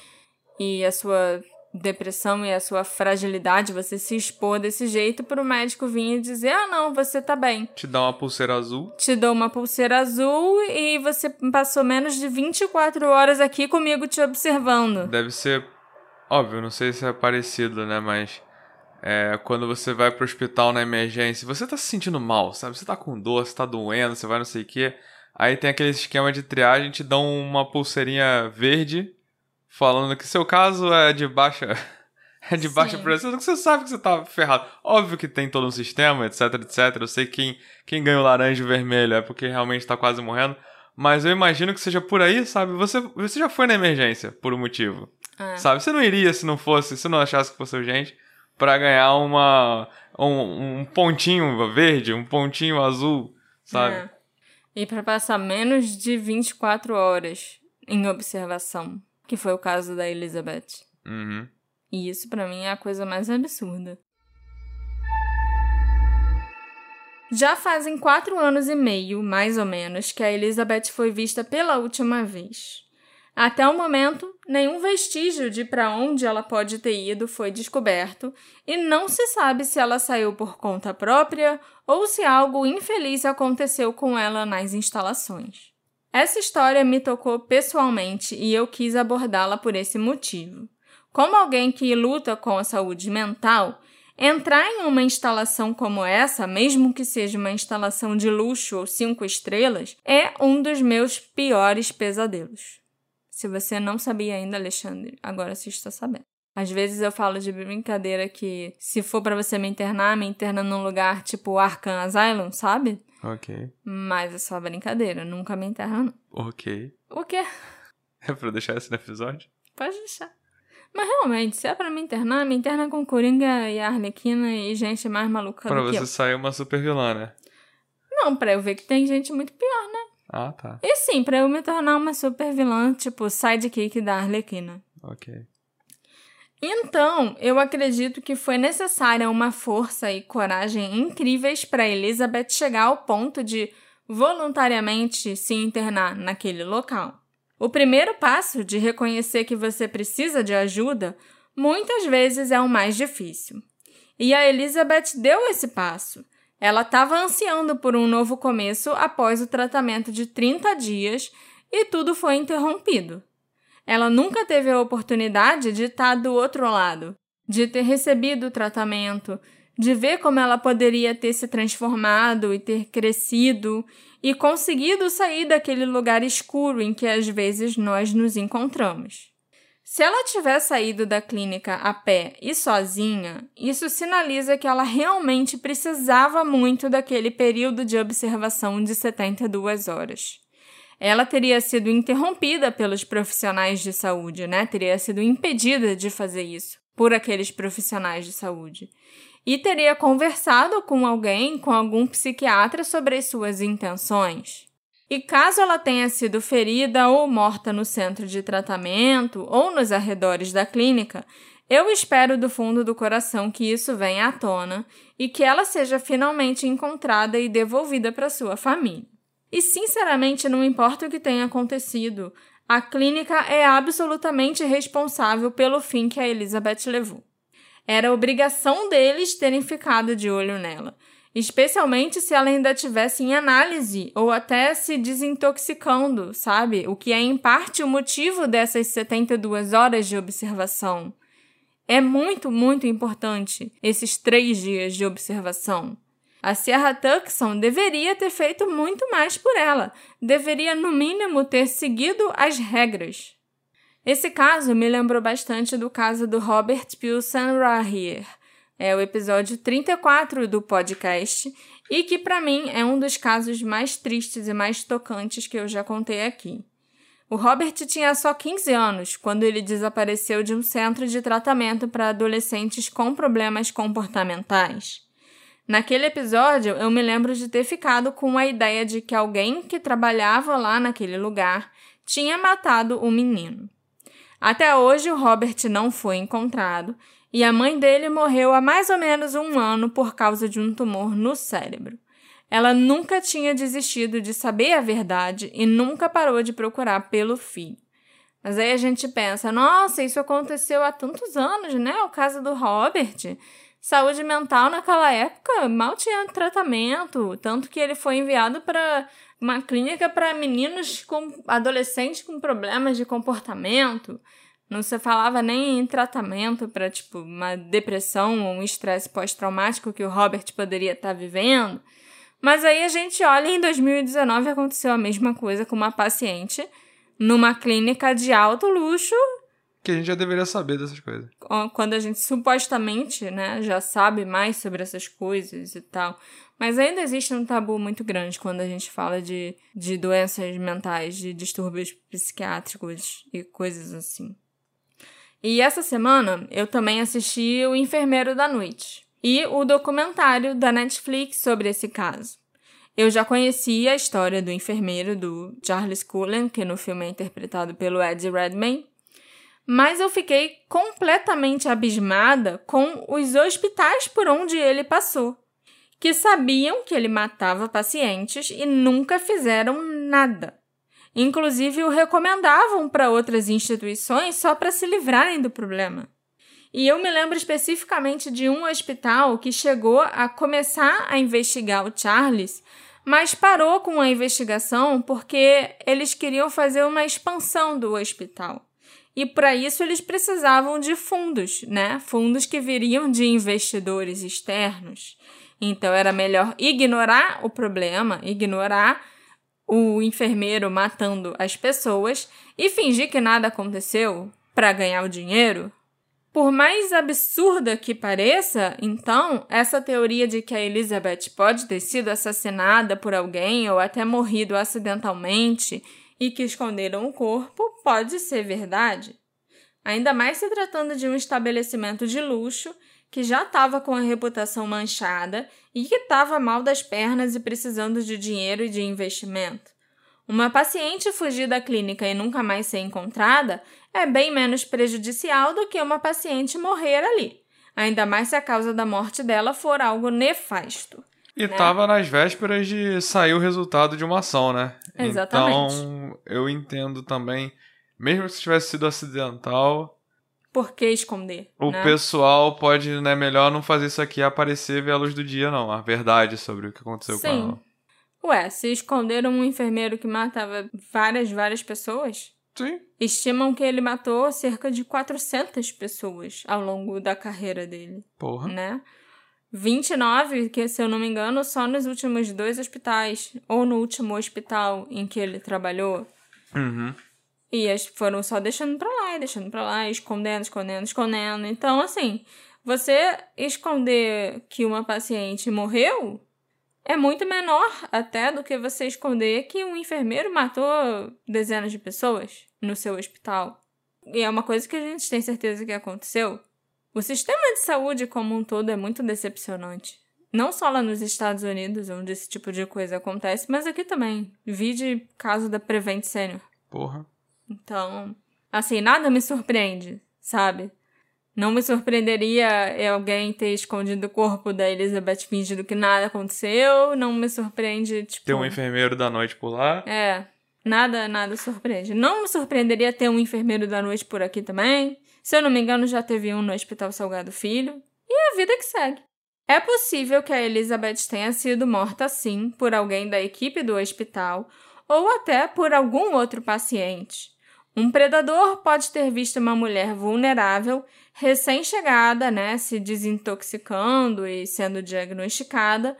e a sua depressão e a sua fragilidade, você se expor desse jeito para o médico vir e dizer: "Ah, não, você tá bem" Te dá uma pulseira azul. te dou uma pulseira azul e você passou menos de 24 horas aqui comigo te observando. Deve ser. Óbvio, não sei se é parecido, né? Mas. É, quando você vai pro hospital na emergência, você tá se sentindo mal, sabe? Você tá com dor, você tá doendo, você vai não sei o quê. Aí tem aquele esquema de triagem, te dão uma pulseirinha verde, falando que seu caso é de baixa. É de baixa Sim. pressão, que você sabe que você tá ferrado. Óbvio que tem todo um sistema, etc, etc. Eu sei que quem, quem ganha o laranja e o vermelho é porque realmente tá quase morrendo. Mas eu imagino que seja por aí, sabe? Você, você já foi na emergência por um motivo. É. Sabe? Você não iria se não fosse, se não achasse que fosse urgente, pra ganhar uma. Um, um pontinho verde, um pontinho azul, sabe? É. E para passar menos de 24 horas em observação, que foi o caso da Elizabeth. Uhum. E isso pra mim é a coisa mais absurda. Já fazem quatro anos e meio, mais ou menos, que a Elizabeth foi vista pela última vez. Até o momento, nenhum vestígio de para onde ela pode ter ido foi descoberto e não se sabe se ela saiu por conta própria ou se algo infeliz aconteceu com ela nas instalações. Essa história me tocou pessoalmente e eu quis abordá-la por esse motivo. Como alguém que luta com a saúde mental, entrar em uma instalação como essa, mesmo que seja uma instalação de luxo ou cinco estrelas, é um dos meus piores pesadelos. Se você não sabia ainda, Alexandre, agora você está sabendo. Às vezes eu falo de brincadeira que se for para você me internar, me interna num lugar tipo Arkham Asylum, sabe? Ok. Mas é só brincadeira, nunca me interna não. Ok. O quê? É pra deixar esse no episódio? Pode deixar. Mas realmente, se é pra me internar, me interna com Coringa e Arlequina e gente mais maluca Pra do que você eu. sair uma super vilã, né? Não, pra eu ver que tem gente muito pior, né? Ah, tá. E sim, pra eu me tornar uma super vilã, tipo sidekick da Arlequina. Ok. Então, eu acredito que foi necessária uma força e coragem incríveis para Elizabeth chegar ao ponto de voluntariamente se internar naquele local. O primeiro passo de reconhecer que você precisa de ajuda muitas vezes é o mais difícil. E a Elizabeth deu esse passo. Ela estava ansiando por um novo começo após o tratamento de 30 dias e tudo foi interrompido. Ela nunca teve a oportunidade de estar do outro lado, de ter recebido o tratamento, de ver como ela poderia ter se transformado e ter crescido e conseguido sair daquele lugar escuro em que às vezes nós nos encontramos. Se ela tiver saído da clínica a pé e sozinha, isso sinaliza que ela realmente precisava muito daquele período de observação de 72 horas. Ela teria sido interrompida pelos profissionais de saúde, né? Teria sido impedida de fazer isso por aqueles profissionais de saúde. E teria conversado com alguém, com algum psiquiatra, sobre as suas intenções. E caso ela tenha sido ferida ou morta no centro de tratamento ou nos arredores da clínica, eu espero do fundo do coração que isso venha à tona e que ela seja finalmente encontrada e devolvida para sua família. E sinceramente, não importa o que tenha acontecido, a clínica é absolutamente responsável pelo fim que a Elizabeth levou. Era obrigação deles terem ficado de olho nela, especialmente se ela ainda tivesse em análise ou até se desintoxicando, sabe? O que é em parte o motivo dessas 72 horas de observação. É muito, muito importante esses três dias de observação. A Sierra Tucson deveria ter feito muito mais por ela, deveria, no mínimo, ter seguido as regras. Esse caso me lembrou bastante do caso do Robert Pilsen Rahier, é o episódio 34 do podcast, e que para mim é um dos casos mais tristes e mais tocantes que eu já contei aqui. O Robert tinha só 15 anos quando ele desapareceu de um centro de tratamento para adolescentes com problemas comportamentais. Naquele episódio, eu me lembro de ter ficado com a ideia de que alguém que trabalhava lá naquele lugar tinha matado o menino. Até hoje, o Robert não foi encontrado e a mãe dele morreu há mais ou menos um ano por causa de um tumor no cérebro. Ela nunca tinha desistido de saber a verdade e nunca parou de procurar pelo filho. Mas aí a gente pensa, nossa, isso aconteceu há tantos anos, né? O caso do Robert. Saúde mental naquela época mal tinha tratamento, tanto que ele foi enviado para uma clínica para meninos com adolescentes com problemas de comportamento. Não se falava nem em tratamento para tipo uma depressão ou um estresse pós-traumático que o Robert poderia estar tá vivendo. Mas aí a gente olha em 2019 aconteceu a mesma coisa com uma paciente numa clínica de alto luxo que a gente já deveria saber dessas coisas. Quando a gente supostamente, né, já sabe mais sobre essas coisas e tal. Mas ainda existe um tabu muito grande quando a gente fala de, de doenças mentais, de distúrbios psiquiátricos e coisas assim. E essa semana eu também assisti O Enfermeiro da Noite e o documentário da Netflix sobre esse caso. Eu já conhecia a história do enfermeiro do Charles Cullen, que no filme é interpretado pelo Eddie Redmayne, mas eu fiquei completamente abismada com os hospitais por onde ele passou, que sabiam que ele matava pacientes e nunca fizeram nada. Inclusive o recomendavam para outras instituições só para se livrarem do problema. E eu me lembro especificamente de um hospital que chegou a começar a investigar o Charles, mas parou com a investigação porque eles queriam fazer uma expansão do hospital. E para isso eles precisavam de fundos, né? Fundos que viriam de investidores externos. Então era melhor ignorar o problema, ignorar o enfermeiro matando as pessoas e fingir que nada aconteceu para ganhar o dinheiro. Por mais absurda que pareça, então, essa teoria de que a Elizabeth pode ter sido assassinada por alguém ou até morrido acidentalmente e que esconderam o corpo pode ser verdade. Ainda mais se tratando de um estabelecimento de luxo que já estava com a reputação manchada e que estava mal das pernas e precisando de dinheiro e de investimento. Uma paciente fugir da clínica e nunca mais ser encontrada é bem menos prejudicial do que uma paciente morrer ali, ainda mais se a causa da morte dela for algo nefasto. E né? nas vésperas de sair o resultado de uma ação, né? Exatamente. Então, eu entendo também, mesmo se tivesse sido acidental. Por que esconder? O né? pessoal pode, né, melhor não fazer isso aqui aparecer ver a luz do dia, não. A verdade sobre o que aconteceu Sim. com ela. Ué, se esconderam um enfermeiro que matava várias, várias pessoas, Sim. estimam que ele matou cerca de 400 pessoas ao longo da carreira dele. Porra. Né? 29, que se eu não me engano, só nos últimos dois hospitais, ou no último hospital em que ele trabalhou. Uhum. E as foram só deixando pra lá, deixando pra lá, escondendo, escondendo, escondendo. Então, assim, você esconder que uma paciente morreu é muito menor até do que você esconder que um enfermeiro matou dezenas de pessoas no seu hospital. E é uma coisa que a gente tem certeza que aconteceu. O sistema de saúde como um todo é muito decepcionante. Não só lá nos Estados Unidos, onde esse tipo de coisa acontece, mas aqui também. Vi de caso da Prevent Senior. Porra. Então, assim, nada me surpreende, sabe? Não me surpreenderia alguém ter escondido o corpo da Elizabeth fingindo que nada aconteceu. Não me surpreende, tipo. Ter um enfermeiro da noite por lá. É. Nada, nada surpreende. Não me surpreenderia ter um enfermeiro da noite por aqui também. Se eu não me engano, já teve um no Hospital Salgado Filho. E é a vida que segue. É possível que a Elizabeth tenha sido morta sim por alguém da equipe do hospital ou até por algum outro paciente. Um predador pode ter visto uma mulher vulnerável, recém-chegada, né, se desintoxicando e sendo diagnosticada,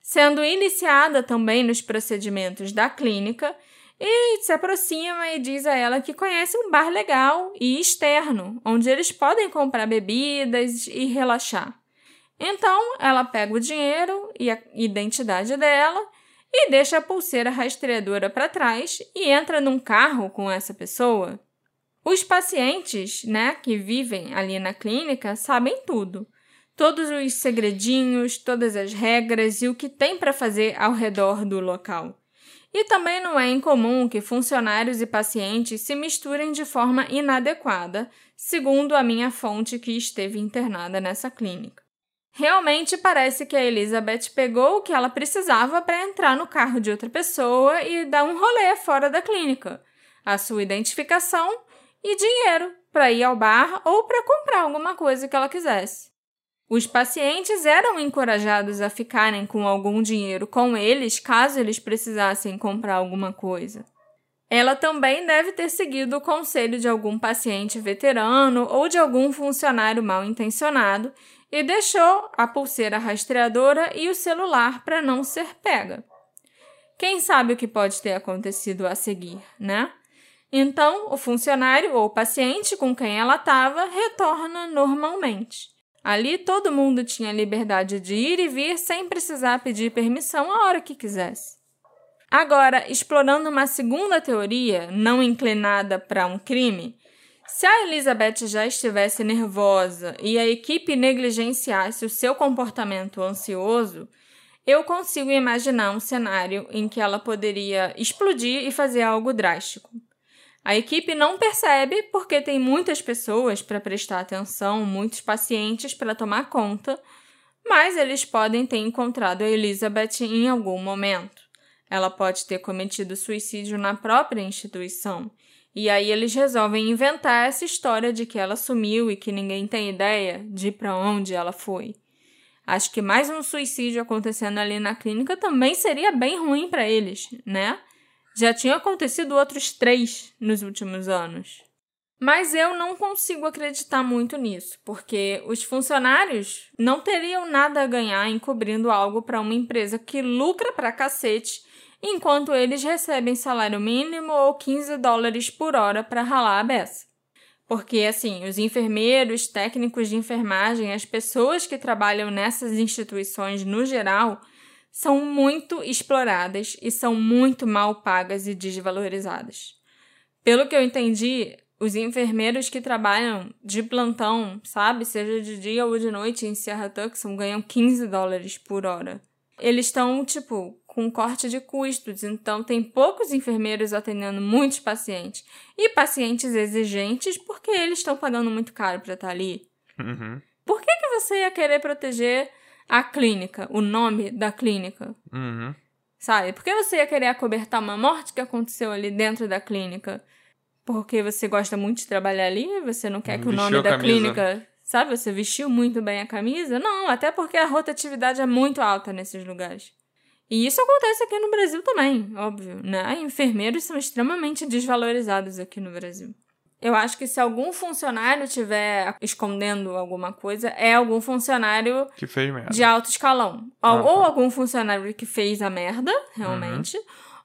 sendo iniciada também nos procedimentos da clínica e se aproxima e diz a ela que conhece um bar legal e externo, onde eles podem comprar bebidas e relaxar. Então, ela pega o dinheiro e a identidade dela e deixa a pulseira rastreadora para trás e entra num carro com essa pessoa. Os pacientes, né, que vivem ali na clínica sabem tudo. Todos os segredinhos, todas as regras e o que tem para fazer ao redor do local. E também não é incomum que funcionários e pacientes se misturem de forma inadequada, segundo a minha fonte que esteve internada nessa clínica. Realmente parece que a Elizabeth pegou o que ela precisava para entrar no carro de outra pessoa e dar um rolê fora da clínica, a sua identificação e dinheiro para ir ao bar ou para comprar alguma coisa que ela quisesse. Os pacientes eram encorajados a ficarem com algum dinheiro com eles caso eles precisassem comprar alguma coisa. Ela também deve ter seguido o conselho de algum paciente veterano ou de algum funcionário mal intencionado e deixou a pulseira rastreadora e o celular para não ser pega. Quem sabe o que pode ter acontecido a seguir, né? Então, o funcionário ou paciente com quem ela estava retorna normalmente. Ali todo mundo tinha liberdade de ir e vir sem precisar pedir permissão a hora que quisesse. Agora, explorando uma segunda teoria, não inclinada para um crime, se a Elizabeth já estivesse nervosa e a equipe negligenciasse o seu comportamento ansioso, eu consigo imaginar um cenário em que ela poderia explodir e fazer algo drástico. A equipe não percebe porque tem muitas pessoas para prestar atenção, muitos pacientes para tomar conta, mas eles podem ter encontrado a Elizabeth em algum momento. Ela pode ter cometido suicídio na própria instituição e aí eles resolvem inventar essa história de que ela sumiu e que ninguém tem ideia de para onde ela foi. Acho que mais um suicídio acontecendo ali na clínica também seria bem ruim para eles, né? Já tinha acontecido outros três nos últimos anos. Mas eu não consigo acreditar muito nisso, porque os funcionários não teriam nada a ganhar encobrindo algo para uma empresa que lucra pra cacete enquanto eles recebem salário mínimo ou 15 dólares por hora para ralar a beça. Porque, assim, os enfermeiros, técnicos de enfermagem, as pessoas que trabalham nessas instituições no geral, são muito exploradas e são muito mal pagas e desvalorizadas. Pelo que eu entendi, os enfermeiros que trabalham de plantão, sabe, seja de dia ou de noite em Serra Tucson, ganham 15 dólares por hora. Eles estão, tipo, com corte de custos, então tem poucos enfermeiros atendendo muitos pacientes. E pacientes exigentes porque eles estão pagando muito caro para estar tá ali. Uhum. Por que, que você ia querer proteger a clínica, o nome da clínica? Uhum. Sabe? Por que você ia querer acobertar uma morte que aconteceu ali dentro da clínica? Porque você gosta muito de trabalhar ali? Você não quer que Vestiu o nome da clínica. Sabe, você vestiu muito bem a camisa? Não, até porque a rotatividade é muito alta nesses lugares. E isso acontece aqui no Brasil também, óbvio, né? Enfermeiros são extremamente desvalorizados aqui no Brasil. Eu acho que se algum funcionário estiver escondendo alguma coisa, é algum funcionário Que fez merda. de alto escalão. Ou, Ah, ou tá. algum funcionário que fez a merda, realmente,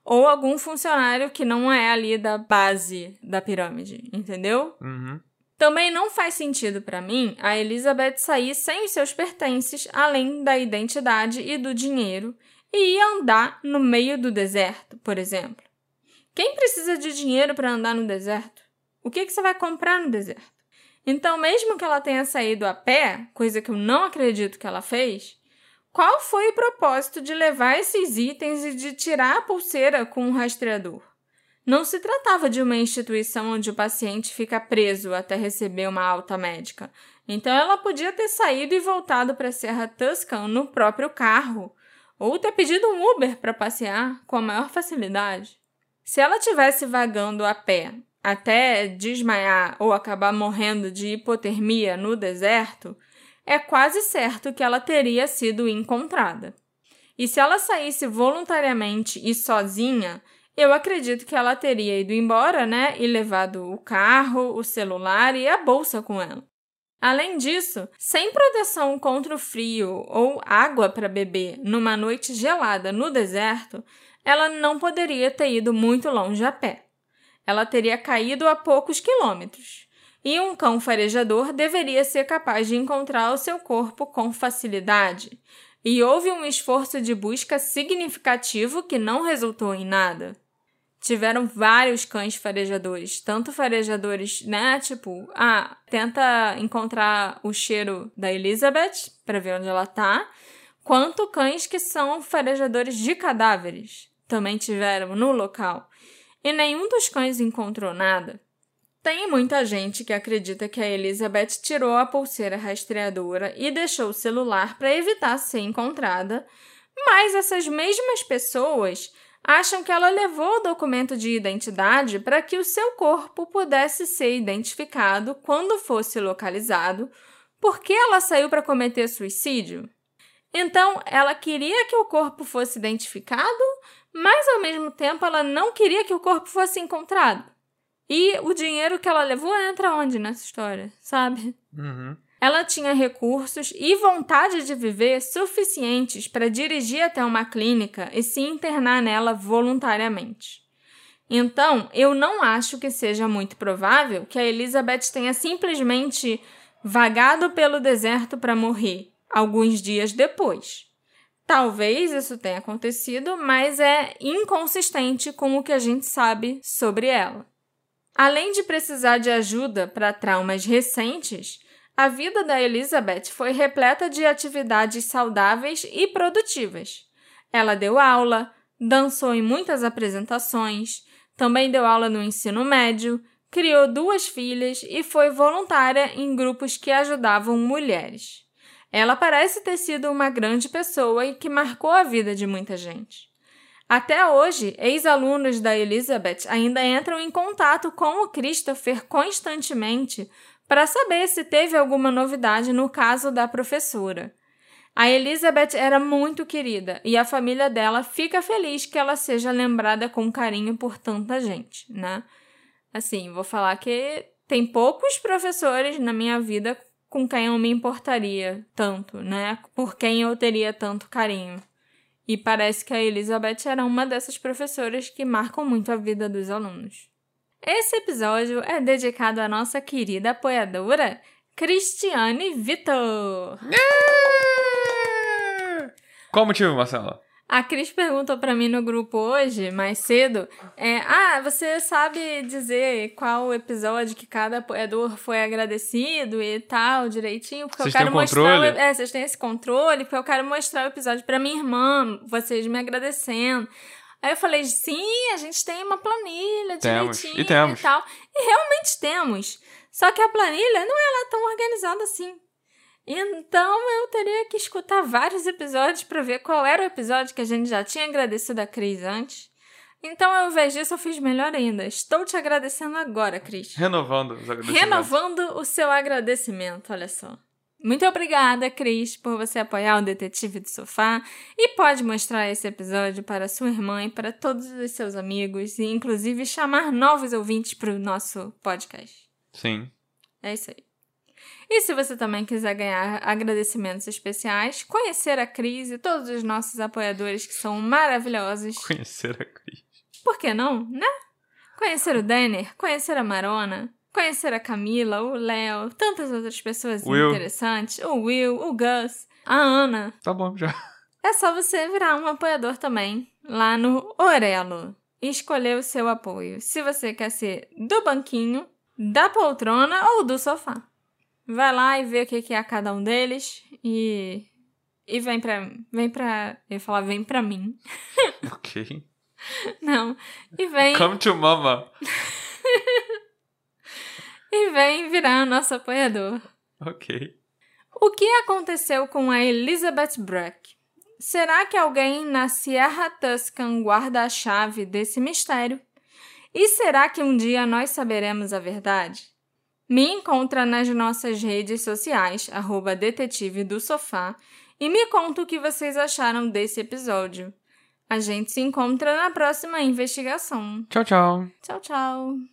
ou algum funcionário que não é ali da base da pirâmide, entendeu? Uhum. Também não faz sentido para mim a Elizabeth sair sem os seus pertences, além da identidade e do dinheiro, e ia andar no meio do deserto, por exemplo. Quem precisa de dinheiro para andar no deserto? O que, que você vai comprar no deserto? Então, mesmo que ela tenha saído a pé, coisa que eu não acredito que ela fez, qual foi o propósito de levar esses itens e de tirar a pulseira com um rastreador? Não se tratava de uma instituição onde o paciente fica preso até receber uma alta médica. Então ela podia ter saído e voltado para a Serra Tuscan no próprio carro, ou ter pedido um Uber para passear com a maior facilidade. Se ela tivesse vagando a pé até desmaiar ou acabar morrendo de hipotermia no deserto, é quase certo que ela teria sido encontrada. E se ela saísse voluntariamente e sozinha, eu acredito que ela teria ido embora, né? E levado o carro, o celular e a bolsa com ela. Além disso, sem proteção contra o frio ou água para beber numa noite gelada no deserto, ela não poderia ter ido muito longe a pé. Ela teria caído a poucos quilômetros. E um cão farejador deveria ser capaz de encontrar o seu corpo com facilidade. E houve um esforço de busca significativo que não resultou em nada tiveram vários cães farejadores, tanto farejadores, né, tipo, ah, tenta encontrar o cheiro da Elizabeth para ver onde ela tá, quanto cães que são farejadores de cadáveres também tiveram no local. E nenhum dos cães encontrou nada. Tem muita gente que acredita que a Elizabeth tirou a pulseira rastreadora e deixou o celular para evitar ser encontrada, mas essas mesmas pessoas acham que ela levou o documento de identidade para que o seu corpo pudesse ser identificado quando fosse localizado, porque ela saiu para cometer suicídio. Então, ela queria que o corpo fosse identificado, mas ao mesmo tempo ela não queria que o corpo fosse encontrado. E o dinheiro que ela levou entra onde nessa história, sabe? Uhum ela tinha recursos e vontade de viver suficientes para dirigir até uma clínica e se internar nela voluntariamente. Então, eu não acho que seja muito provável que a Elizabeth tenha simplesmente vagado pelo deserto para morrer alguns dias depois. Talvez isso tenha acontecido, mas é inconsistente com o que a gente sabe sobre ela. Além de precisar de ajuda para traumas recentes, a vida da Elizabeth foi repleta de atividades saudáveis e produtivas. Ela deu aula, dançou em muitas apresentações, também deu aula no ensino médio, criou duas filhas e foi voluntária em grupos que ajudavam mulheres. Ela parece ter sido uma grande pessoa e que marcou a vida de muita gente. Até hoje, ex-alunos da Elizabeth ainda entram em contato com o Christopher constantemente para saber se teve alguma novidade no caso da professora. A Elizabeth era muito querida e a família dela fica feliz que ela seja lembrada com carinho por tanta gente, né? Assim, vou falar que tem poucos professores na minha vida com quem eu me importaria tanto, né? Por quem eu teria tanto carinho. E parece que a Elizabeth era uma dessas professoras que marcam muito a vida dos alunos. Esse episódio é dedicado à nossa querida apoiadora Cristiane Vitor. Qual o motivo, Marcela? A Cris perguntou para mim no grupo hoje, mais cedo, é, ah, você sabe dizer qual episódio que cada apoiador foi agradecido e tal, direitinho? Porque vocês eu quero mostrar. O, é, vocês têm esse controle, porque eu quero mostrar o episódio para minha irmã, vocês me agradecendo. Aí eu falei, sim, a gente tem uma planilha Temos, direitinho e temos. tal. E realmente temos. Só que a planilha não é lá tão organizada assim. Então eu teria que escutar vários episódios para ver qual era o episódio que a gente já tinha agradecido a Cris antes. Então, ao invés disso, eu fiz melhor ainda. Estou te agradecendo agora, Cris. Renovando os agradecimentos. Renovando o seu agradecimento, olha só. Muito obrigada, Cris, por você apoiar o Detetive do Sofá e pode mostrar esse episódio para sua irmã e para todos os seus amigos e, inclusive, chamar novos ouvintes para o nosso podcast. Sim. É isso aí. E se você também quiser ganhar agradecimentos especiais, conhecer a Cris e todos os nossos apoiadores que são maravilhosos, Conhecer a Cris. por que não, né? Conhecer o Denner, conhecer a Marona, conhecer a Camila, o Léo, tantas outras pessoas Will. interessantes, o Will, o Gus, a Ana. Tá bom, já. é só você virar um apoiador também lá no Orelo e escolher o seu apoio. Se você quer ser do banquinho, da poltrona ou do sofá. Vai lá e vê o que é cada um deles e e vem pra vem pra eu ia falar vem pra mim. Ok. Não. E vem Come to mama. e vem virar nosso apoiador. Ok. O que aconteceu com a Elizabeth Bruck? Será que alguém na Sierra Tuscan guarda a chave desse mistério? E será que um dia nós saberemos a verdade? Me encontra nas nossas redes sociais, arroba detetive do sofá, e me conta o que vocês acharam desse episódio. A gente se encontra na próxima investigação. Tchau, tchau. Tchau, tchau.